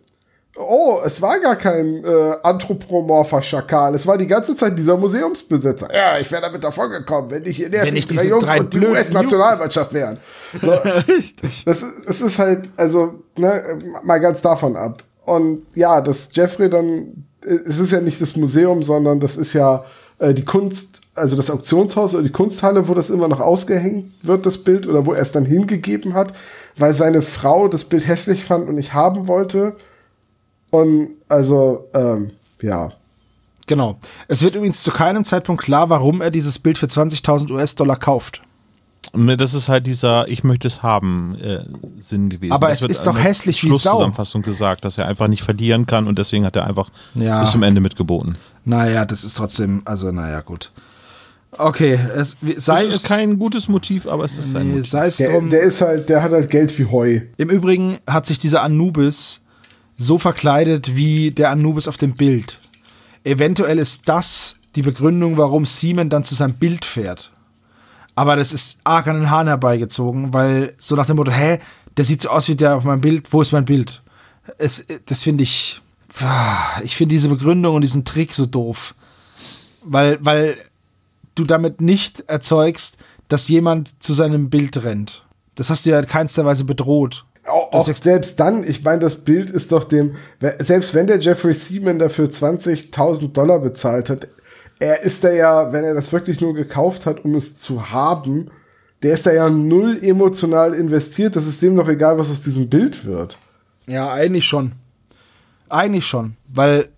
Oh, es war gar kein äh, anthropomorpher Schakal. Es war die ganze Zeit dieser Museumsbesitzer. Ja, ich wäre damit davon gekommen, wenn ich in der Wenn drei diese Jungs drei und die US-Nationalmannschaft wären. So, Richtig. das ist, es ist halt, also, ne, mal ganz davon ab. Und ja, dass Jeffrey dann, äh, es ist ja nicht das Museum, sondern das ist ja äh, die Kunst, also das Auktionshaus oder die Kunsthalle, wo das immer noch ausgehängt wird, das Bild, oder wo er es dann hingegeben hat, weil seine Frau das Bild hässlich fand und nicht haben wollte. Und also, ähm, ja. Genau. Es wird übrigens zu keinem Zeitpunkt klar, warum er dieses Bild für 20.000 US-Dollar kauft. Ne, Das ist halt dieser Ich möchte es haben äh, Sinn gewesen. Aber das es ist doch in der hässlich wie Sau. Schlusszusammenfassung gesagt, dass er einfach nicht verlieren kann und deswegen hat er einfach Ja. bis zum Ende mitgeboten. Naja, das ist trotzdem, also naja, gut. Okay, es, sei Das ist es kein gutes Motiv, aber es ist ein nee, Motiv. sei es Der, drum. der ist halt, der hat halt Geld wie Heu. Im Übrigen hat sich dieser Anubis so verkleidet wie der Anubis auf dem Bild. Eventuell ist das die Begründung, warum Seaman dann zu seinem Bild fährt. Aber das ist arg an den Haaren herbeigezogen, weil so nach dem Motto, hä, der sieht so aus wie der auf meinem Bild, wo ist mein Bild? Es, das finde ich, ich finde diese Begründung und diesen Trick so doof. Weil, weil du damit nicht erzeugst, dass jemand zu seinem Bild rennt. Das hast du ja in keinster Weise bedroht. Auch, auch selbst dann, ich meine, das Bild ist doch dem, selbst wenn der Jeffrey Seaman dafür 20.000 Dollar bezahlt hat, er ist da ja, wenn er das wirklich nur gekauft hat, um es zu haben, der ist da ja null emotional investiert. Das ist dem doch egal, was aus diesem Bild wird. Ja, eigentlich schon. Eigentlich schon. Weil,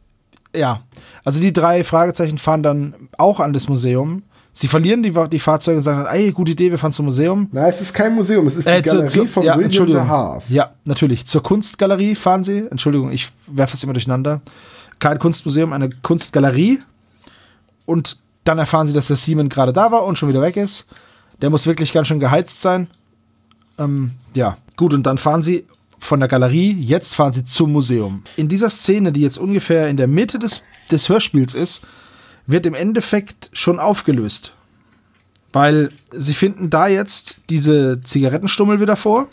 ja, also die drei Fragezeichen fahren dann auch an das Museum. Sie verlieren die, die Fahrzeuge und sagen dann, ey, gute Idee, wir fahren zum Museum. Na, es ist kein Museum, es ist Äh, die zur- Galerie zur- von ja, William de. Haas. Ja, natürlich. Zur Kunstgalerie fahren sie. Entschuldigung, ich werfe es immer durcheinander. Kein Kunstmuseum, eine Kunstgalerie. Und dann erfahren sie, dass der Simon gerade da war und schon wieder weg ist. Der muss wirklich ganz schön geheizt sein. Ähm, ja, gut, und dann fahren sie von der Galerie, jetzt fahren sie zum Museum. In dieser Szene, die jetzt ungefähr in der Mitte des, des Hörspiels ist, wird im Endeffekt schon aufgelöst. Weil sie finden da jetzt diese Zigarettenstummel wieder vor.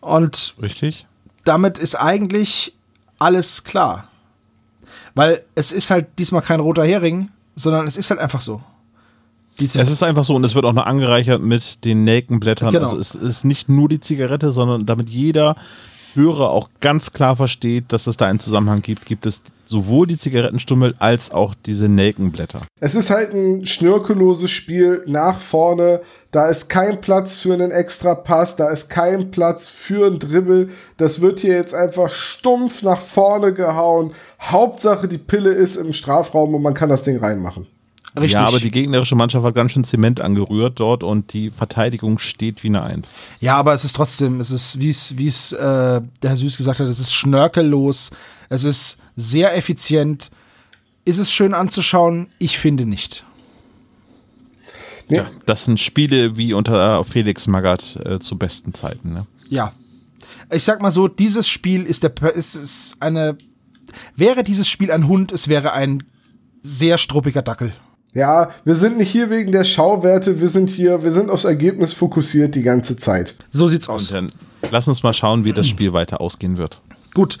Und Richtig? damit ist eigentlich alles klar. Weil es ist halt diesmal kein roter Hering, sondern es ist halt einfach so. Diese, Es ist einfach so und es wird auch noch angereichert mit den Nelkenblättern. Genau. Also es ist nicht nur die Zigarette, sondern damit jeder Hörer auch ganz klar versteht, dass es da einen Zusammenhang gibt, gibt es sowohl die Zigarettenstummel als auch diese Nelkenblätter. Es ist halt ein schnörkelloses Spiel nach vorne. Da ist kein Platz für einen extra Pass, da ist kein Platz für ein Dribbel. Das wird hier jetzt einfach stumpf nach vorne gehauen. Hauptsache die Pille ist im Strafraum und man kann das Ding reinmachen. Richtig. Ja, aber die gegnerische Mannschaft hat ganz schön Zement angerührt dort und die Verteidigung steht wie eine Eins. Ja, aber es ist trotzdem, es ist, wie es, wie es äh, der Herr Süß gesagt hat, es ist schnörkellos, es ist sehr effizient. Ist es schön anzuschauen? Ich finde nicht. Ja, das sind Spiele wie unter Felix Magath äh, zu besten Zeiten. Ne? Ja. Ich sag mal so, dieses Spiel ist der, ist, ist eine, wäre dieses Spiel ein Hund, es wäre ein sehr struppiger Dackel. Ja, wir sind nicht hier wegen der Schauwerte, wir sind hier, wir sind aufs Ergebnis fokussiert die ganze Zeit. So sieht's Und aus. dann lass uns mal schauen, wie das Spiel weiter ausgehen wird. Gut.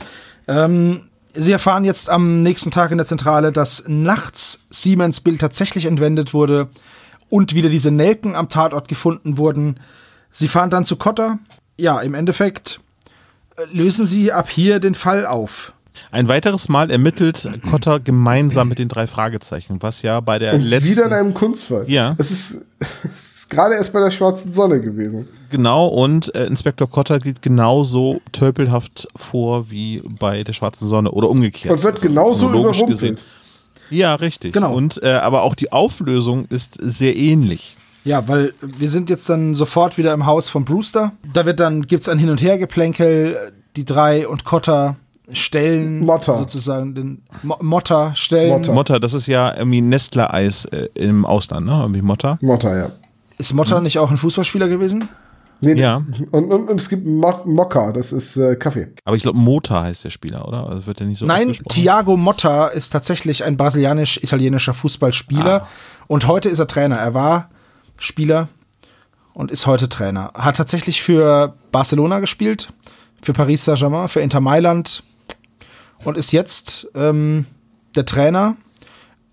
Ähm, Sie erfahren jetzt am nächsten Tag in der Zentrale, dass nachts Siemens Bild tatsächlich entwendet wurde und wieder diese Nelken am Tatort gefunden wurden. Sie fahren dann zu Cotter. Ja, im Endeffekt äh, lösen Sie ab hier den Fall auf. Ein weiteres Mal ermittelt Kotter gemeinsam mit den drei Fragezeichen, was ja bei der Und letzten wieder in einem Kunstfall. Ja. Es ist, es ist gerade erst bei der schwarzen Sonne gewesen. Genau, und äh, Inspektor Kotter geht genauso tölpelhaft vor wie bei der Schwarzen Sonne oder umgekehrt. Und wird Also genauso chronologisch überrumpelt. Ja, richtig. Genau. Und äh, aber auch die Auflösung ist sehr ähnlich. Ja, weil wir sind jetzt dann sofort wieder im Haus von Brewster. Da wird dann, gibt's ein Hin- und Hergeplänkel. Die drei und Cotter stellen Motta. sozusagen den Mo Motta stellen. Motta. Motta, das ist ja irgendwie Nestler-Eis äh, im Ausland, ne? Irgendwie Motta. Motta, ja. Ist Motta nicht auch ein Fußballspieler gewesen? Nee, Ja. Und, und, und es gibt Mo Mokka, das ist äh, Kaffee. Aber ich glaube, Mota heißt der Spieler, oder? Also wird der nicht so Nein? Thiago Motta ist tatsächlich ein brasilianisch-italienischer Fußballspieler. Und heute ist er Trainer. Er war Spieler und ist heute Trainer. Hat tatsächlich für Barcelona gespielt, für Paris Saint-Germain, für Inter Mailand und ist jetzt ähm, der Trainer.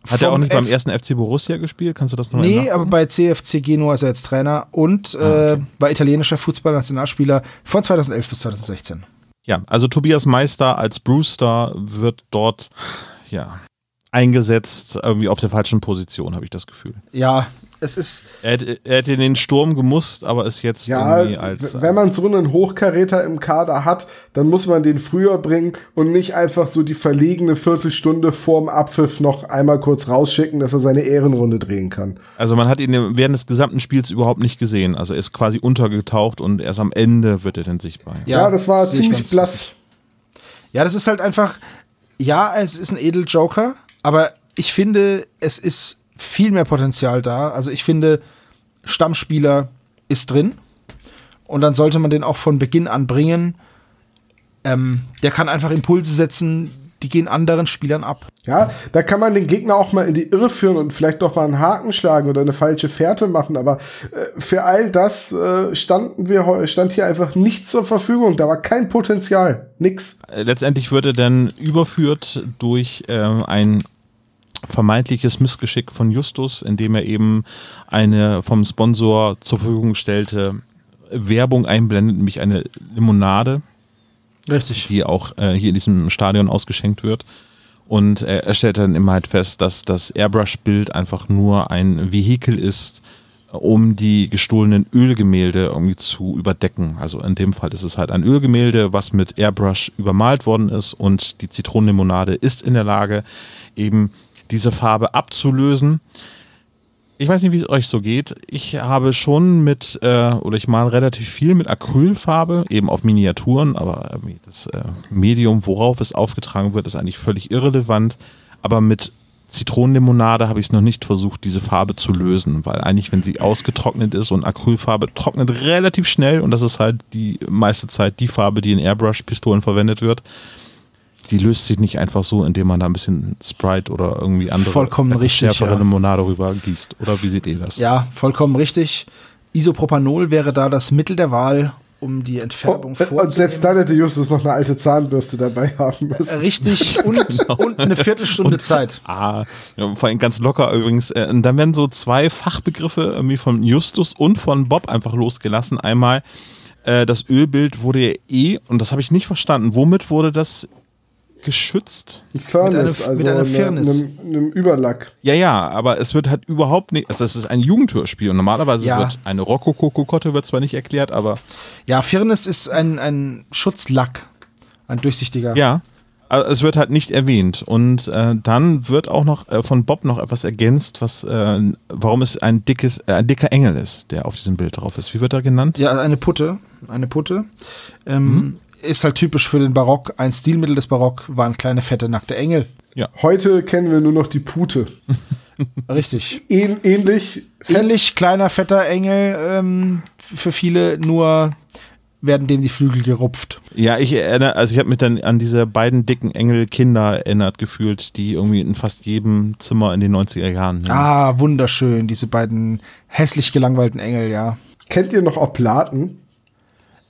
Hat er auch nicht beim F- ersten FC Borussia gespielt? Kannst du das noch Nee, aber bei CFC Genua ist er jetzt Trainer und Ah, äh, war italienischer Fußballnationalspieler von 2011 bis 2016. Ja, also Tobias Meister als Brewster wird dort ja eingesetzt, irgendwie auf der falschen Position, habe ich das Gefühl. Ja, es ist Er hätte, er hätte in den Sturm gemusst, aber ist jetzt Ja, irgendwie als. wenn man so einen Hochkaräter im Kader hat, dann muss man den früher bringen und nicht einfach so die verlegene Viertelstunde vorm Abpfiff noch einmal kurz rausschicken, dass er seine Ehrenrunde drehen kann. also man hat ihn während des gesamten Spiels überhaupt nicht gesehen. Also er ist quasi untergetaucht und erst am Ende wird er dann sichtbar. Ja, das war ziemlich blass. Ja, das ist halt einfach, ja, es ist ein Edeljoker, aber ich finde, es ist viel mehr Potenzial da. Also ich finde, Stammspieler ist drin und dann sollte man den auch von Beginn an bringen. Ähm, der kann einfach Impulse setzen, die gehen anderen Spielern ab. Ja, da kann man den Gegner auch mal in die Irre führen und vielleicht doch mal einen Haken schlagen oder eine falsche Fährte machen. Aber äh, für all das äh, standen wir, stand hier einfach nichts zur Verfügung. Da war kein Potenzial. Nix. Äh, Letztendlich wird er dann überführt durch ähm, ein vermeintliches Missgeschick von Justus, indem er eben eine vom Sponsor zur Verfügung gestellte Werbung einblendet, nämlich eine Limonade, Richtig. die auch äh, hier in diesem Stadion ausgeschenkt wird. Und äh, er stellt dann immer halt fest, dass das Airbrush-Bild einfach nur ein Vehikel ist, um die gestohlenen Ölgemälde irgendwie zu überdecken. Also in dem Fall ist es halt ein Ölgemälde, was mit Airbrush übermalt worden ist und die Zitronenlimonade ist in der Lage, eben diese Farbe abzulösen. Ich weiß nicht, wie es euch so geht. Ich habe schon mit, äh, oder ich male relativ viel mit Acrylfarbe, eben auf Miniaturen, aber irgendwie das äh, Medium, worauf es aufgetragen wird, ist eigentlich völlig irrelevant. Aber mit Zitronenlimonade habe ich es noch nicht versucht, diese Farbe zu lösen, weil eigentlich, wenn sie ausgetrocknet ist und Acrylfarbe trocknet relativ schnell und das ist halt die meiste Zeit die Farbe, die in Airbrush-Pistolen verwendet wird. Die löst sich nicht einfach so, indem man da ein bisschen Sprite oder irgendwie andere Vollkommen richtig, schärfere ja. Limonade rüber gießt. Oder wie seht ihr das? Ja, vollkommen richtig. Isopropanol wäre da das Mittel der Wahl, um die Oh, Entfärbung und vorzunehmen. selbst dann hätte Justus noch eine alte Zahnbürste dabei haben müssen. Richtig, und, und eine Viertelstunde Zeit. Ah, ja, vor allem ganz locker übrigens. Äh, und dann werden so zwei Fachbegriffe irgendwie von Justus und von Bob einfach losgelassen. Einmal, äh, das Ölbild wurde ja eh, und das habe ich nicht verstanden, womit wurde das geschützt? Ein Furnace, Mit einer- also mit einer eine- Firnis. einem, einem Überlack. Ja, ja, aber es wird halt überhaupt nicht, also es ist ein Jugendhörspiel und normalerweise Ja. wird eine Rokoko-Kokotte wird zwar nicht erklärt, aber Ja, Firnis ist ein, ein Schutzlack. Ein durchsichtiger. Ja, aber es wird halt nicht erwähnt. Und äh, dann wird auch noch äh, von Bob noch etwas ergänzt, was, äh, warum es ein dickes, äh, ein dicker Engel ist, der auf diesem Bild drauf ist. Wie wird er genannt? Ja, eine Putte. Eine Putte. Ähm, Mhm. Ist halt typisch für den Barock. Ein Stilmittel des Barock waren kleine, fette, nackte Engel. Heute kennen wir nur noch die Pute. Richtig. Ähn, ähnlich. Ähnlich kleiner, fetter Engel. Ähm, für viele nur werden dem die Flügel gerupft. Ja, ich erinnere, also ich habe mich dann an diese beiden dicken Engel Kinder erinnert gefühlt, die irgendwie in fast jedem Zimmer in den 90er Jahren. hingen. Ah, wunderschön, diese beiden hässlich gelangweilten Engel, ja. Kennt ihr noch Oplaten?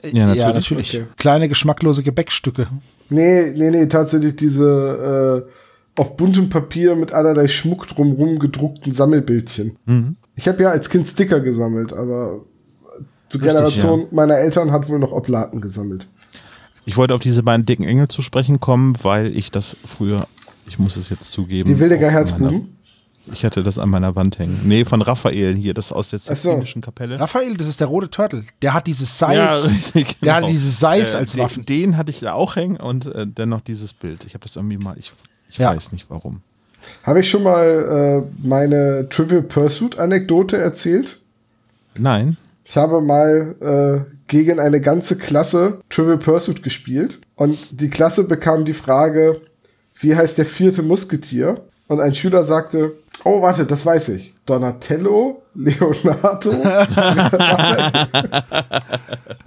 Ja, natürlich. Ja, natürlich. Okay. Kleine geschmacklose Gebäckstücke. Nee, nee, nee, tatsächlich diese äh, auf buntem Papier mit allerlei Schmuck drumrum gedruckten Sammelbildchen. Mhm. Ich habe ja als Kind Sticker gesammelt, aber zur Richtig, Generation meiner Eltern hat wohl noch Oblaten gesammelt. Ich wollte auf diese beiden dicken Engel zu sprechen kommen, weil ich das früher, ich muss es jetzt zugeben. Die Wildeger Herzbuben? Ich hatte das an meiner Wand hängen. Nee, von Raphael hier, das aus der Ach so. Sixtinischen Kapelle. Raphael, das ist der rote Turtle. Der hat dieses Seis. Ja, richtig, Der genau. hat dieses Seis Äh, als den- Waffen. Den hatte ich da auch hängen und äh, dennoch dieses Bild. Ich habe das irgendwie mal, ich, ich Ja. weiß nicht warum. Habe ich schon mal äh, meine Trivial Pursuit Anekdote erzählt? Nein. Ich habe mal äh, gegen eine ganze Klasse Trivial Pursuit gespielt und die Klasse bekam die Frage, wie heißt der vierte Musketier? Und ein Schüler sagte, oh warte, das weiß ich. Donatello, Leonardo,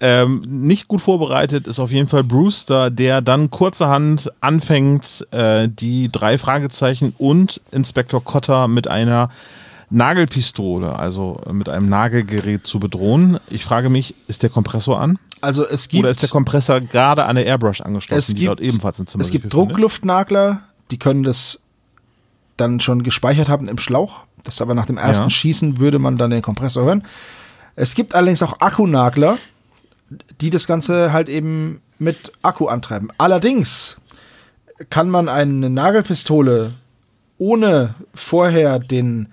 Ähm, nicht gut vorbereitet ist auf jeden Fall Brewster, der dann kurzerhand anfängt, äh, die drei Fragezeichen und Inspektor Cotter mit einer Nagelpistole, also mit einem Nagelgerät zu bedrohen. Ich frage mich, ist der Kompressor an? Also es gibt, Oder ist der Kompressor gerade an der Airbrush angeschlossen, es die gibt, dort ebenfalls im Zimmer es gibt? Druckluftnagler, die können das dann schon gespeichert haben im Schlauch. Das aber nach dem ersten Ja. Schießen würde man dann den Kompressor hören. Es gibt allerdings auch Akkunagler, die das Ganze halt eben mit Akku antreiben. Allerdings kann man eine Nagelpistole ohne vorher den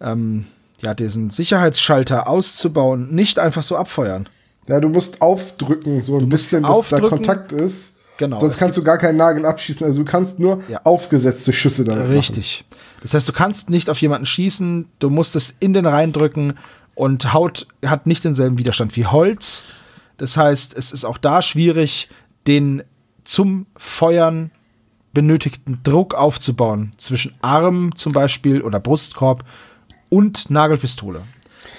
ähm, ja, diesen Sicherheitsschalter auszubauen, nicht einfach so abfeuern. Ja, du musst aufdrücken, so ein bisschen, dass da. Kontakt ist. Genau. Sonst kannst du gar keinen Nagel abschießen. Also du kannst nur Ja. aufgesetzte Schüsse damit Richtig. Das heißt, du kannst nicht auf jemanden schießen, du musst es in den reindrücken und Haut hat nicht denselben Widerstand wie Holz. Das heißt, es ist auch da schwierig, den zum Feuern benötigten Druck aufzubauen zwischen Arm zum Beispiel oder Brustkorb und Nagelpistole.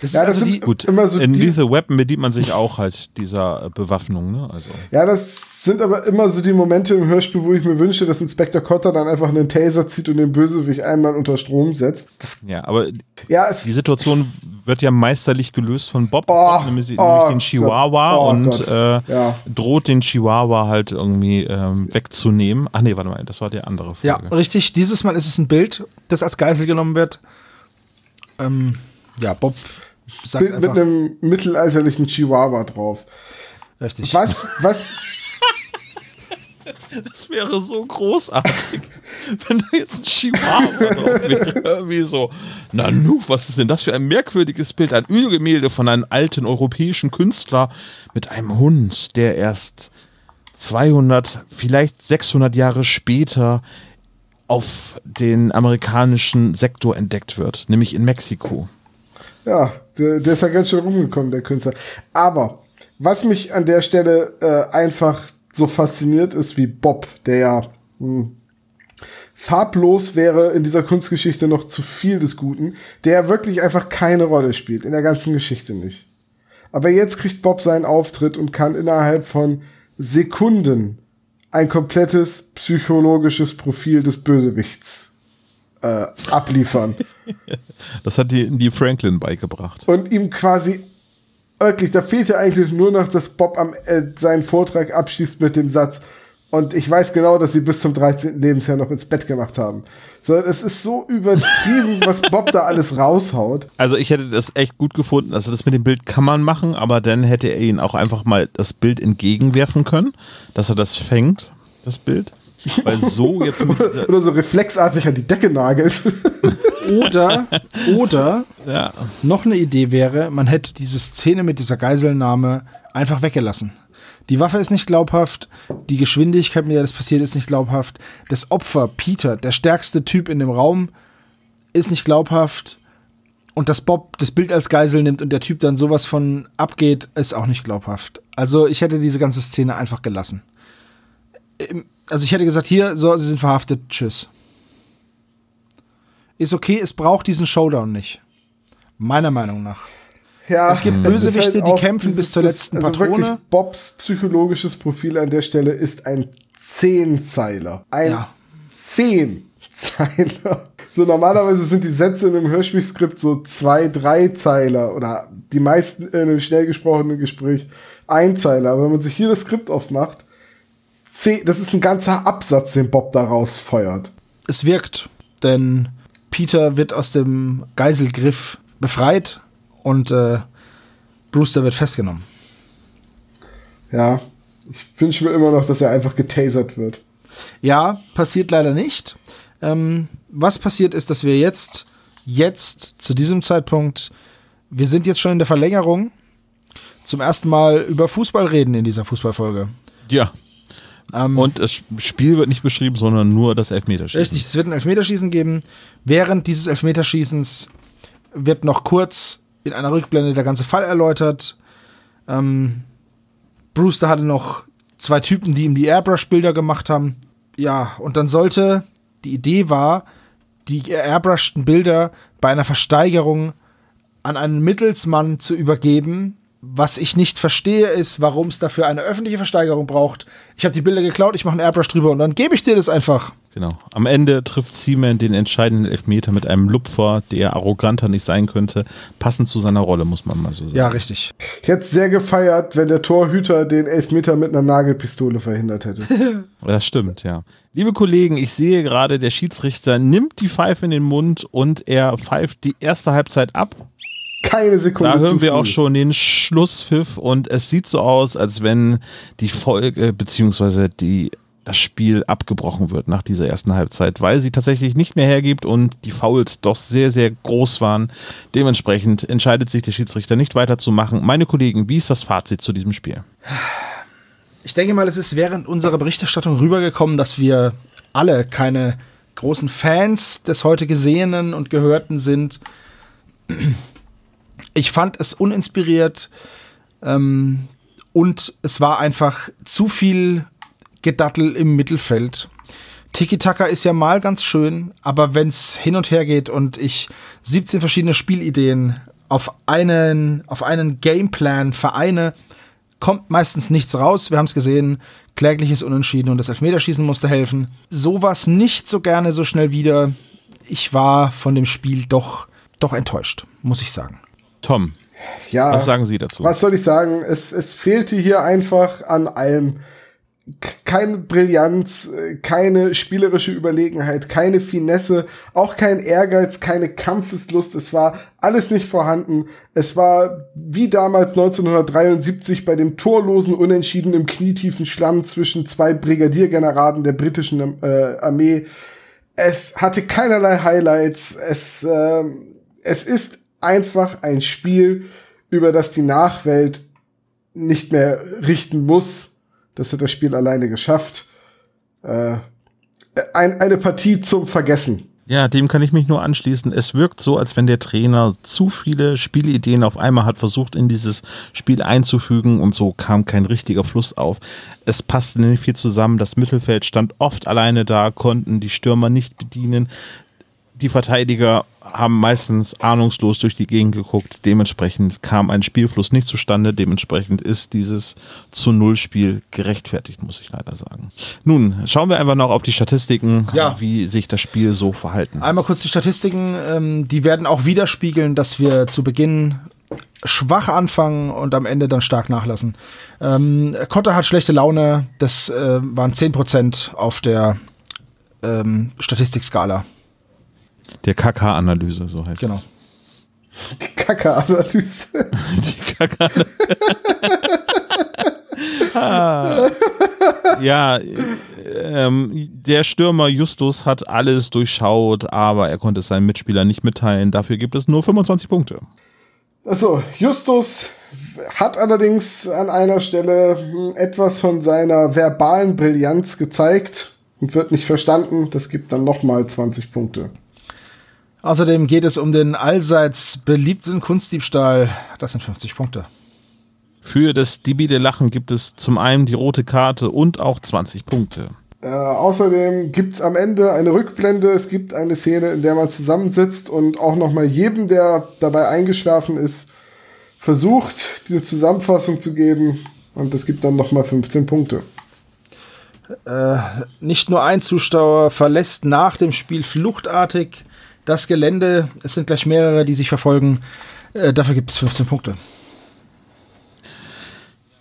Das Ja, ist das also sind die, Gut, Immer so in die- Lethal Weapon bedient man sich auch halt dieser äh, Bewaffnung, ne? Also. Ja, das sind aber immer so die Momente im Hörspiel, wo ich mir wünsche, dass Inspektor Cotter dann einfach einen Taser zieht und den Bösewicht einmal unter Strom setzt. Das, Ja, aber ja, es die Situation wird ja meisterlich gelöst von Bob, Oh, nämlich, oh nämlich den Chihuahua oh und äh, ja. droht den Chihuahua halt irgendwie ähm, wegzunehmen. Ach nee, warte mal, das war die andere Folge. ja, richtig. Dieses Mal ist es ein Bild, das als Geisel genommen wird. Ähm, ja, Bob sagt Bild mit einfach einem mittelalterlichen Chihuahua drauf. richtig. Was, was, Das wäre so großartig, wenn da jetzt ein Chihuahua drauf wäre. Irgendwie so, na nu, was ist denn das für ein merkwürdiges Bild? Ein Ölgemälde von einem alten europäischen Künstler mit einem Hund, der erst 200, vielleicht 600 Jahre später auf den amerikanischen Sektor entdeckt wird, nämlich in Mexiko. Ja, der, der ist ja ganz schön rumgekommen, der Künstler. Aber was mich an der Stelle äh, einfach so fasziniert ist wie Bob, der ja hm, farblos wäre in dieser Kunstgeschichte noch zu viel des Guten, der wirklich einfach keine Rolle spielt, in der ganzen Geschichte nicht. Aber jetzt kriegt Bob seinen Auftritt und kann innerhalb von Sekunden ein komplettes psychologisches Profil des Bösewichts äh, abliefern. Das hat die, die Franklin beigebracht. und ihm quasi wirklich, da fehlt ja eigentlich nur noch, dass Bob am, äh, seinen Vortrag abschließt mit dem Satz. Und ich weiß genau, dass sie bis zum 13. Lebensjahr noch ins Bett gemacht haben. So, es ist so übertrieben, was Bob da alles raushaut. Also ich hätte das echt gut gefunden. Also das mit dem Bild kann man machen, aber dann hätte er ihn auch einfach mal das Bild entgegenwerfen können, dass er das fängt, das Bild. Weil so jetzt mit Oder so reflexartig an die Decke nagelt. Oder, oder ja, noch eine Idee wäre, man hätte diese Szene mit dieser Geiselnahme einfach weggelassen. Die Waffe ist nicht glaubhaft, die Geschwindigkeit, mit der das passiert, ist nicht glaubhaft. Das Opfer, Peter, der stärkste Typ in dem Raum, ist nicht glaubhaft. Und dass Bob das Bild als Geisel nimmt und der Typ dann sowas von abgeht, ist auch nicht glaubhaft. Also ich hätte diese ganze Szene einfach gelassen. Im- Also ich hätte gesagt, hier, so, sie sind verhaftet, tschüss. Ist okay, es braucht diesen Showdown nicht. Meiner Meinung nach. Ja, Es gibt Bösewichte, die auch kämpfen bis zur letzten also Patrone. Wirklich, Bobs psychologisches Profil an der Stelle ist ein Zehnzeiler. Ein Ja. Zehnzeiler. So normalerweise sind die Sätze in einem Hörspielskript so zwei, drei Zeiler oder die meisten in einem schnell gesprochenen Gespräch Einzeiler. Aber wenn man sich hier das Skript aufmacht, zehn, das ist ein ganzer Absatz, den Bob da rausfeuert. Es wirkt, denn Peter wird aus dem Geiselgriff befreit und äh, Brewster wird festgenommen. Ja, ich wünsche mir immer noch, dass er einfach getasert wird. Ja, passiert leider nicht. Ähm, was passiert ist, dass wir jetzt, jetzt zu diesem Zeitpunkt, wir sind jetzt schon in der Verlängerung, zum ersten Mal über Fußball reden in dieser Fußballfolge. Ja. Ähm, Und das Spiel wird nicht beschrieben, sondern nur das Elfmeterschießen. Richtig, es wird ein Elfmeterschießen geben. Während dieses Elfmeterschießens wird noch kurz in einer Rückblende der ganze Fall erläutert. Ähm, Brewster hatte noch zwei Typen, die ihm die Airbrush-Bilder gemacht haben. Ja, und dann sollte, die Idee war, die airbrushten Bilder bei einer Versteigerung an einen Mittelsmann zu übergeben. Was ich nicht verstehe, ist, warum es dafür eine öffentliche Versteigerung braucht. Ich habe die Bilder geklaut, ich mache einen Airbrush drüber und dann gebe ich dir das einfach. Genau. Am Ende trifft Seaman den entscheidenden Elfmeter mit einem Lupfer, der arroganter nicht sein könnte. Passend zu seiner Rolle, muss man mal so sagen. Ja, richtig. Ich hätte es sehr gefeiert, wenn der Torhüter den Elfmeter mit einer Nagelpistole verhindert hätte. Das stimmt, ja. Liebe Kollegen, ich sehe gerade, der Schiedsrichter nimmt die Pfeife in den Mund und er pfeift die erste Halbzeit ab. Keine Sekunde Da hören zu wir auch schon den Schlusspfiff und es sieht so aus, als wenn die Folge beziehungsweise die das Spiel abgebrochen wird nach dieser ersten Halbzeit, weil sie tatsächlich nicht mehr hergibt und die Fouls doch sehr, sehr groß waren. Dementsprechend entscheidet sich der Schiedsrichter nicht weiterzumachen. Meine Kollegen, wie ist das Fazit zu diesem Spiel? Ich denke mal, es ist während unserer Berichterstattung rübergekommen, dass wir alle keine großen Fans des heute Gesehenen und Gehörten sind. Ich fand es uninspiriert ähm, und es war einfach zu viel Gedattel im Mittelfeld. Tiki-Taka ist ja mal ganz schön, aber wenn es hin und her geht und ich 17 verschiedene Spielideen auf einen, auf einen Gameplan vereine, kommt meistens nichts raus. Wir haben es gesehen, klägliches Unentschieden und das Elfmeterschießen musste helfen. Sowas nicht so gerne so schnell wieder. Ich war von dem Spiel doch, doch enttäuscht, muss ich sagen. Tom, Ja, was sagen Sie dazu? was soll ich sagen? Es, es fehlte hier einfach an allem. Keine Brillanz, äh, keine spielerische Überlegenheit, keine Finesse, auch kein Ehrgeiz, keine Kampfeslust. Es war alles nicht vorhanden. Es war wie damals 1973 bei dem torlosen Unentschieden im knietiefen Schlamm zwischen zwei Brigadiergeneraden der britischen äh, Armee. Es hatte keinerlei Highlights. Es, ähm, es ist einfach ein Spiel, über das die Nachwelt nicht mehr richten muss. Das hat das Spiel alleine geschafft. Äh, ein, eine Partie zum Vergessen. Ja, dem kann ich mich nur anschließen. Es wirkt so, als wenn der Trainer zu viele Spielideen auf einmal hat versucht, in dieses Spiel einzufügen und so kam kein richtiger Fluss auf. Es passte nicht viel zusammen. Das Mittelfeld stand oft alleine da, konnten die Stürmer nicht bedienen. Die Verteidiger haben meistens ahnungslos durch die Gegend geguckt. Dementsprechend kam ein Spielfluss nicht zustande. Dementsprechend ist dieses zu Null Spiel gerechtfertigt, muss ich leider sagen. Nun, schauen wir einfach noch auf die Statistiken, Ja. wie sich das Spiel so verhalten. Einmal kurz die Statistiken, ähm, die werden auch widerspiegeln, dass wir zu Beginn schwach anfangen und am Ende dann stark nachlassen. Ähm, Kotter hat schlechte Laune, das äh, waren 10% auf der ähm, Statistikskala. Der KK-Analyse, so heißt Genau. es. Die Kacke-Analyse. Die KK ah. Ja, ähm, der Stürmer Justus hat alles durchschaut, aber er konnte es seinen Mitspielern nicht mitteilen. Dafür gibt es nur 25 Punkte. Achso, Justus hat allerdings an einer Stelle etwas von seiner verbalen Brillanz gezeigt und wird nicht verstanden. Das gibt dann nochmal 20 Punkte. Außerdem geht es um den allseits beliebten Kunstdiebstahl. Das sind 50 Punkte. Für das Dibide Lachen gibt es zum einen die rote Karte und auch 20 Punkte. Äh, außerdem gibt's am Ende eine Rückblende. Es gibt eine Szene, in der man zusammensitzt und auch nochmal jedem, der dabei eingeschlafen ist, versucht, die Zusammenfassung zu geben. Und das gibt dann nochmal 15 Punkte. Äh, nicht nur ein Zuschauer verlässt nach dem Spiel fluchtartig das Gelände. Es sind gleich mehrere, die sich verfolgen. Äh, dafür gibt es 15 Punkte.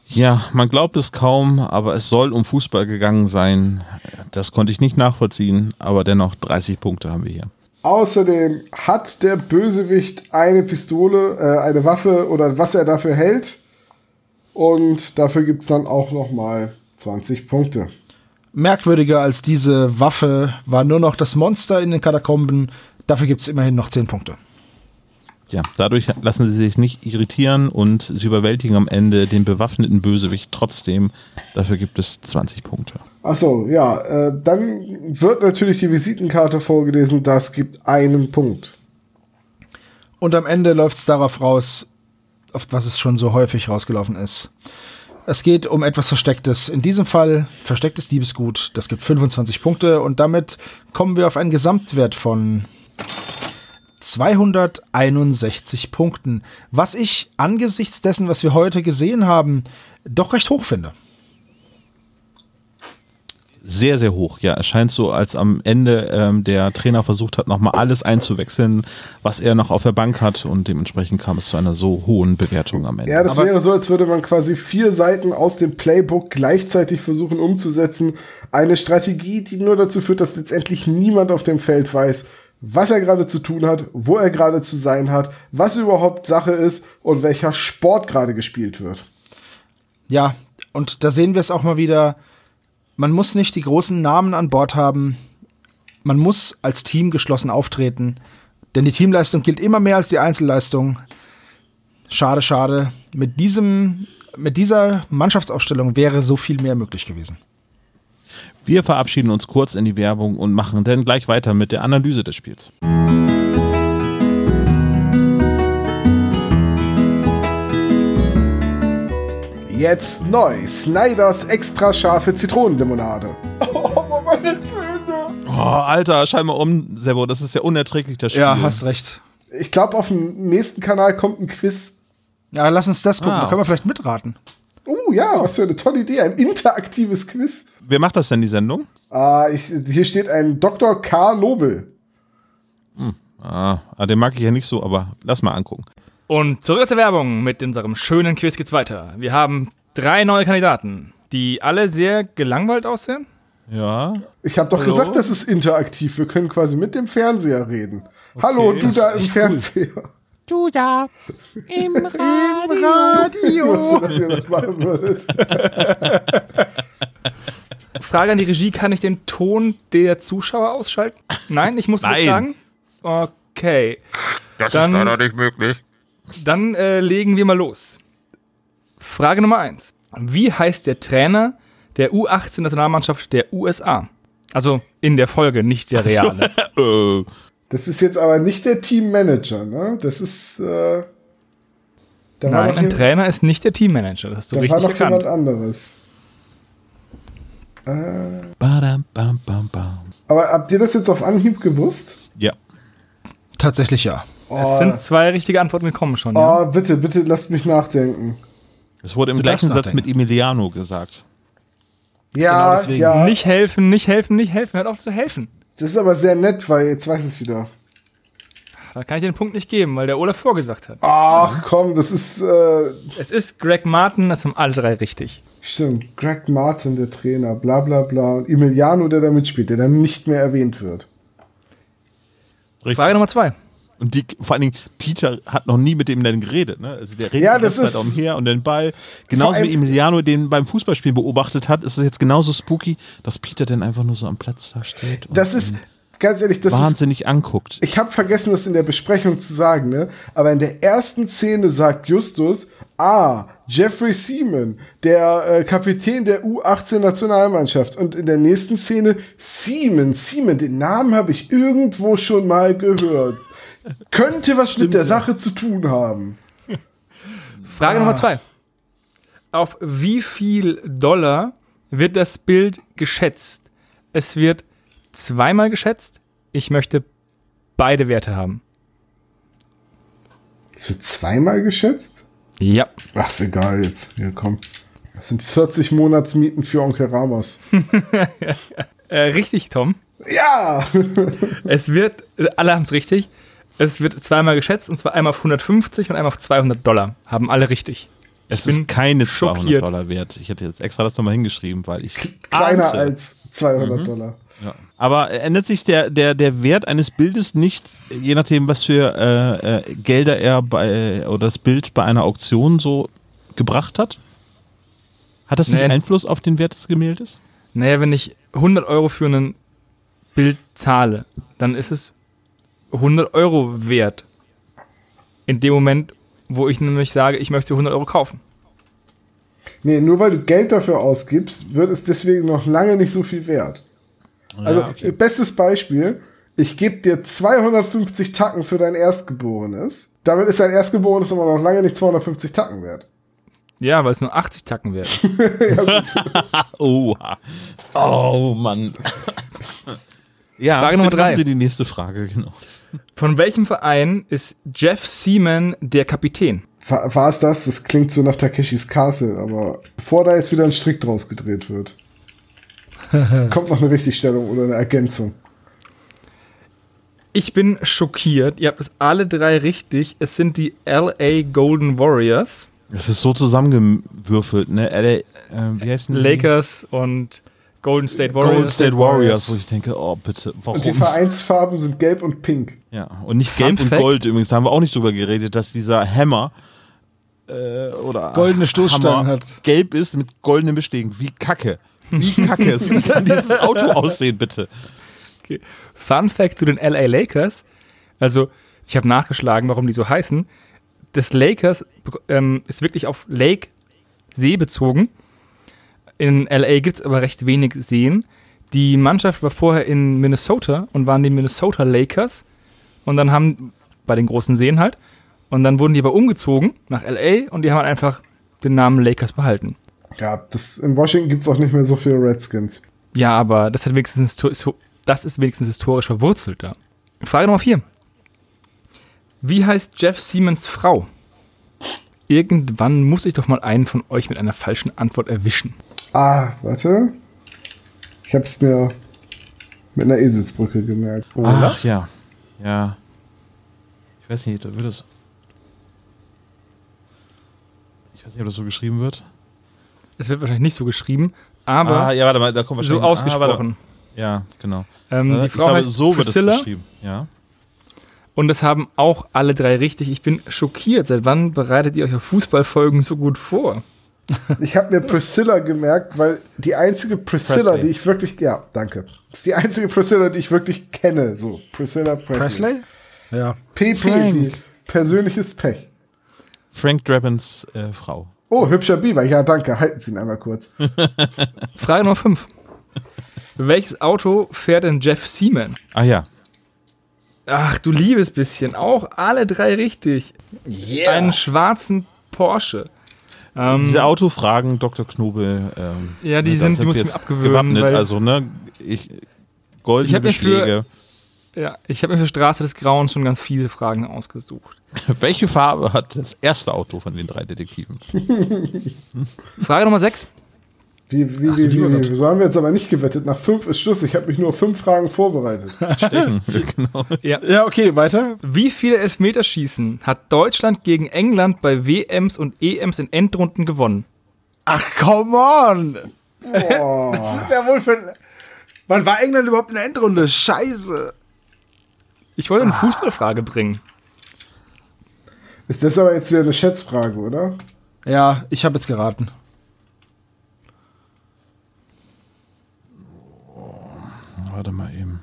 Ja, man glaubt es kaum, aber es soll um Fußball gegangen sein. Das konnte ich nicht nachvollziehen, aber dennoch 30 Punkte haben wir hier. Außerdem hat der Bösewicht eine Pistole, äh, eine Waffe oder was er dafür hält. Und dafür gibt es dann auch nochmal 20 Punkte. Merkwürdiger als diese Waffe war nur noch das Monster in den Katakomben. Dafür gibt es immerhin noch 10 Punkte. Ja, dadurch lassen sie sich nicht irritieren und sie überwältigen am Ende den bewaffneten Bösewicht trotzdem. Dafür gibt es 20 Punkte. Achso, ja, äh, dann wird natürlich die Visitenkarte vorgelesen, das gibt einen Punkt. Und am Ende läuft es darauf raus, auf was es schon so häufig rausgelaufen ist. Es geht um etwas Verstecktes. In diesem Fall verstecktes Diebesgut. Das gibt 25 Punkte und damit kommen wir auf einen Gesamtwert von 261 Punkten. Was ich angesichts dessen, was wir heute gesehen haben, doch recht hoch finde. Sehr, sehr hoch. Ja, es scheint so, als am Ende ähm, der Trainer versucht hat, nochmal alles einzuwechseln, was er noch auf der Bank hat und dementsprechend kam es zu einer so hohen Bewertung am Ende. Ja, das Aber wäre so, als würde man quasi vier Seiten aus dem Playbook gleichzeitig versuchen umzusetzen. Eine Strategie, die nur dazu führt, dass letztendlich niemand auf dem Feld weiß, was er gerade zu tun hat, wo er gerade zu sein hat, was überhaupt Sache ist und welcher Sport gerade gespielt wird. Ja, und da sehen wir es auch mal wieder. Man muss nicht die großen Namen an Bord haben. Man muss als Team geschlossen auftreten. Denn die Teamleistung gilt immer mehr als die Einzelleistung. Schade, schade. Mit, diesem, mit dieser Mannschaftsaufstellung wäre so viel mehr möglich gewesen. Wir verabschieden uns kurz in die Werbung und machen dann gleich weiter mit der Analyse des Spiels. Jetzt neu, Snyders extra scharfe Zitronenlimonade. Oh, Alter, schau mal um, Sebo, das ist ja unerträglich, das Spiel. Ja, hast recht. Ich glaube, auf dem nächsten Kanal kommt ein Quiz. Ja, lass uns das gucken. Ah. Da können wir vielleicht mitraten. Oh ja, was für eine tolle Idee. Ein interaktives Quiz. Wer macht das denn, die Sendung? Ah, ich, hier steht ein Dr. K. Nobel. Ah, ah, den mag ich ja nicht so, aber lass mal angucken. Und zurück der Werbung mit unserem schönen Quiz geht's weiter. Wir haben drei neue Kandidaten, die alle sehr gelangweilt aussehen. Ja. Ich habe doch Hallo? gesagt, das ist interaktiv. Wir können quasi mit dem Fernseher reden. Hallo, du da im Fernseher. Du da im Ich wusste, dass ihr das machen würdet. Frage an die Regie, kann ich den Ton der Zuschauer ausschalten? Nein, ich muss das Nein. sagen? Okay. Das Dann- ist leider nicht möglich. Dann äh, legen wir mal los. Frage Nummer eins: Wie heißt der Trainer der U18-Nationalmannschaft der USA? Also in der Folge, nicht der reale. Äh, Das ist jetzt aber nicht der Teammanager, ne? Das ist. Äh, da war Nein, ein Trainer ist nicht der Teammanager. Das hast du da war richtig noch erkannt. jemand anderes. badam, bam, bam, bam. Aber habt ihr das jetzt auf Anhieb gewusst? Ja. Tatsächlich ja. Es sind zwei richtige Antworten gekommen schon. Ja? Oh, bitte, bitte lasst mich nachdenken. Es wurde im Du gleichen Satz mit Emiliano gesagt. Ja, Genau deswegen. ja. Nicht helfen, nicht helfen, nicht helfen. Hört auf zu helfen. Das ist aber sehr nett, weil jetzt weiß ich es wieder. Da kann ich den Punkt nicht geben, weil der Olaf vorgesagt hat. Ach komm, das ist. Äh, Es ist Greg Martin, das haben alle drei richtig. stimmt. Greg Martin, der Trainer, bla bla bla. Und Emiliano, der da mitspielt, der dann nicht mehr erwähnt wird. Richtig. Frage Nummer zwei. Und die, vor allen Dingen, Peter hat noch nie mit dem dann geredet. Ne? Also der redet Ja, das Zeit ist- umher und den Ball. Genauso wie Emiliano den beim Fußballspiel beobachtet hat, ist es jetzt genauso spooky, dass Peter dann einfach nur so am Platz da steht und Das ist, ganz ehrlich, das ist. wahnsinnig anguckt. Ich habe vergessen, das in der Besprechung zu sagen, ne? Aber in der ersten Szene sagt Justus, ah, Jeffrey Seaman, der äh, Kapitän der U18-Nationalmannschaft. Und in der nächsten Szene, Seaman, Seaman, den Namen habe ich irgendwo schon mal gehört. Könnte was mit der Sache zu tun haben. Frage Nummer zwei. Auf wie viel Dollar wird das Bild geschätzt? Es wird zweimal geschätzt. Ich möchte beide Werte haben. Es wird zweimal geschätzt? Ja. Ach, ist egal jetzt. Hier, komm. Das sind 40 Monatsmieten für Onkel Ramos. Äh, richtig, Tom. Ja! Es wird, alle haben es richtig. Es wird zweimal geschätzt und zwar einmal auf 150 und einmal auf 200 Dollar. Haben alle richtig. Es ist keine 200 schockiert. Dollar wert. Ich hätte jetzt extra das nochmal hingeschrieben, weil ich. Kleiner ahnte- als 200 Dollar. Ja. Aber ändert sich der, der, der Wert eines Bildes nicht, je nachdem, was für äh, äh, Gelder er bei oder das Bild bei einer Auktion so gebracht hat? Hat das nicht Nee. Einfluss auf den Wert des Gemäldes? Naja, wenn ich 100 Euro für ein Bild zahle, dann ist es 100 Euro wert. In dem Moment, wo ich nämlich sage, ich möchte 100 Euro kaufen. Nee, nur weil du Geld dafür ausgibst, wird es deswegen noch lange nicht so viel wert. Also, okay. bestes Beispiel, ich gebe dir 250 Tacken für dein Erstgeborenes. Damit ist dein Erstgeborenes aber noch lange nicht 250 Tacken wert. Ja, weil es nur 80 Tacken wert. Oha. Oh, Mann. Ja, Frage Nummer drei. Sie die nächste Frage, genau. Von welchem Verein ist Jeff Seaman der Kapitän? War, es das? Das klingt so nach Takeshis Castle, aber bevor da jetzt wieder ein Strick draus gedreht wird, kommt noch eine Richtigstellung oder eine Ergänzung. Ich bin schockiert. Ihr habt es alle drei richtig. Es sind die LA Golden Warriors, Es ist so zusammengewürfelt, ne? LA, äh, wie heißen die? Lakers und Golden State Warriors. Golden State Warriors, wo ich denke, oh bitte, warum? Und die Vereinsfarben sind gelb und pink. Ja, und nicht Fun gelb und Fact. gold übrigens, da haben wir auch nicht drüber geredet, dass dieser Hammer äh, oder Goldene Stoßstangen hat. gelb ist mit goldenen Beschlägen. Wie kacke. Wie kacke. Es kann dieses Auto aussehen, bitte. Okay. Fun Fact zu den LA Lakers. Also, ich habe nachgeschlagen, warum die so heißen. Das Lakers ähm, ist wirklich auf Lake See bezogen. In LA gibt es aber recht wenig Seen. Die Mannschaft war vorher in Minnesota und waren die Minnesota Lakers. Und dann haben, bei den großen Seen halt, und dann wurden die aber umgezogen nach LA und die haben einfach den Namen Lakers behalten. Ja, das, in Washington gibt es auch nicht mehr so viele Redskins. Ja, aber das, hat wenigstens, das ist wenigstens historisch verwurzelt da. Frage Nummer 4. Wie heißt Jeff Siemens Frau? Irgendwann muss ich doch mal einen von euch mit einer falschen Antwort erwischen. Ah, warte. Ich hab's mir mit einer Eselsbrücke gemerkt. Ach ja. Ja. Ich weiß nicht, da wird es. Ich weiß nicht, ob das so geschrieben wird. Es wird wahrscheinlich nicht so geschrieben, aber ah, ja, warte mal, da kommt so wahrscheinlich. Ah, ausgesprochen. warte. ja, genau. ähm, Äh, die ich Frau glaube, heißt so wird es Priscilla geschrieben. Ja. und das haben auch alle drei richtig. Ich bin schockiert. Seit wann bereitet ihr euch auf Fußballfolgen so gut vor? Ich habe mir Priscilla gemerkt, weil die einzige Priscilla, Presley. die ich wirklich, ja, danke. Das ist die einzige Priscilla, die ich wirklich kenne. So, Priscilla Presley. Presley? Ja. PP persönliches Pech. Frank Drabins äh, Frau. Oh, hübscher Biber. Ja, danke. Halten Sie ihn einmal kurz. Frage Nummer 5. Welches Auto fährt denn Jeff Seaman? Ah ja. Ach, du liebes bisschen. Auch alle drei richtig. Yeah. Einen schwarzen Porsche. Ähm, Diese Autofragen, Dr. Knobel. Ähm, Ja, die ne, sind- die muss ich mir abgewöhnen, Gewappnet, also, ne? Ich, goldene Ich für- Beschläge. ja, ich habe mir für Straße des Grauens schon ganz fiese Fragen ausgesucht. Welche Farbe hat das erste Auto von den drei Detektiven? Frage Nummer 6. Wie, wie, Ach, wie, wie, wie, so haben wir jetzt aber nicht gewettet. Nach fünf ist Schluss. Ich habe mich nur auf fünf Fragen vorbereitet. Stechen. genau. Ja, okay, weiter. Wie viele Elfmeterschießen hat Deutschland gegen England bei WMs und EMs in Endrunden gewonnen? Ach, come on! Boah. Das ist ja wohl für. Wann war England überhaupt in der Endrunde? Scheiße. Ich wollte eine Fußballfrage bringen. Ist das aber jetzt wieder eine Schätzfrage, oder? Ja, ich habe jetzt geraten. Warte mal eben.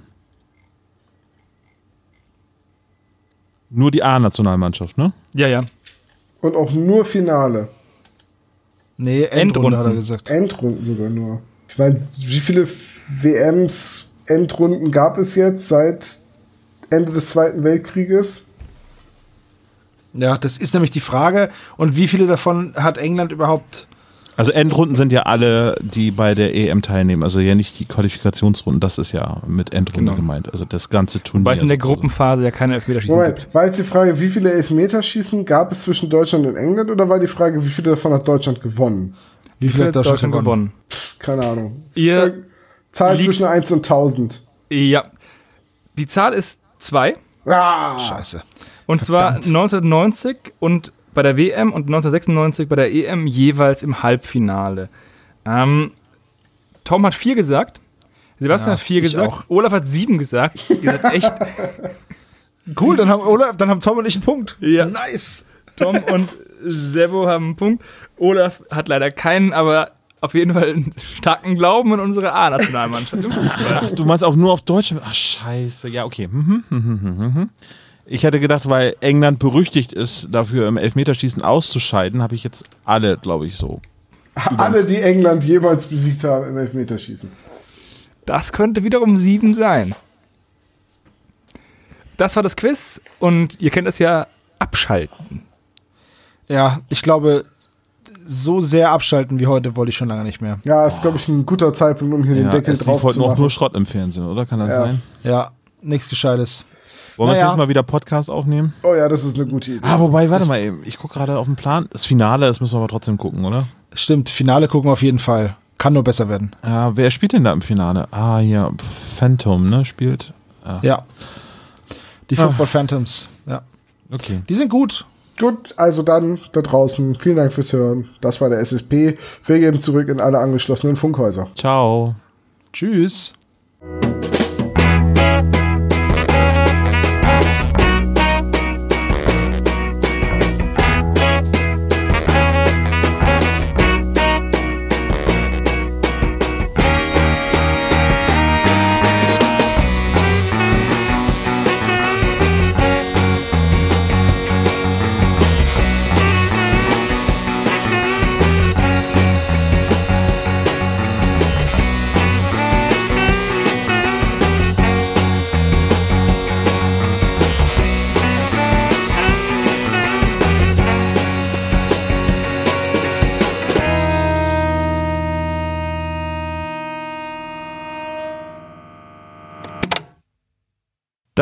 Nur die A-Nationalmannschaft, ne? Ja, ja. Und auch nur Finale. Nee, Endrunde, Endrunden. hat er gesagt. Endrunden sogar nur. Ich meine, wie viele WMs, Endrunden gab es jetzt seit Ende des Zweiten Weltkrieges? Ja, das ist nämlich die Frage. Und wie viele davon hat England überhaupt Also Endrunden sind ja alle, die bei der EM teilnehmen. Also ja nicht die Qualifikationsrunden, das ist ja mit Endrunde Genau. gemeint. Also das ganze Turnier. Weil es in der sozusagen. Gruppenphase ja keine Elfmeterschießen gibt. Moment, war jetzt die Frage, wie viele Elfmeterschießen gab es zwischen Deutschland und England oder war die Frage, wie viele davon hat Deutschland gewonnen? Wie viel hat Deutschland, gewonnen? Keine Ahnung. Ihr Äh, Zahl zwischen 1 und 1000. Ja. Die Zahl ist zwei. Ah, Scheiße. Und zwar 1990 und bei der WM und 1996 bei der EM jeweils im Halbfinale. Ähm, Tom hat vier gesagt. Sebastian Ja, hat vier gesagt. auch. Olaf hat sieben gesagt. Ihr seid echt Cool, dann haben, Olaf, dann haben Tom und ich einen Punkt. Ja. Nice. Tom und Sebo haben einen Punkt. Olaf hat leider keinen, aber auf jeden Fall einen starken Glauben in unsere A-Nationalmannschaft im Fußball. Ach, du meinst auch nur auf Deutsch? Ach, scheiße. Ja, okay. Mhm, mhm, mhm. Ich hätte gedacht, weil England berüchtigt ist, dafür im Elfmeterschießen auszuscheiden, habe ich jetzt alle, glaube ich, so. alle, die England jemals besiegt haben im Elfmeterschießen. Das könnte wiederum sieben sein. Das war das Quiz und ihr kennt es ja abschalten. Ja, ich glaube, so sehr abschalten wie heute wollte ich schon lange nicht mehr. Ja, ist, glaube ich, ein guter Zeitpunkt, um hier den Ja, Deckel es lief drauf heute zu noch machen. nur Schrott im Fernsehen, oder? Kann das Ja. sein? Ja, nichts Gescheites. Wollen wir das Naja. nächste Mal wieder Podcast aufnehmen? Oh ja, das ist eine gute Idee. Ah, wobei, warte mal eben. Ich gucke gerade auf den Plan. Das Finale, das müssen wir aber trotzdem gucken, oder? Stimmt, Finale gucken wir auf jeden Fall. Kann nur besser werden. Ja, wer spielt denn da im Finale? Ah, hier, Phantom, ne? Spielt. Ja. Die Football Phantoms. Ja. Okay. Die sind gut. Gut, also dann da draußen, vielen Dank fürs Hören. Das war der SSP. Wir geben zurück in alle angeschlossenen Funkhäuser. Ciao. Tschüss.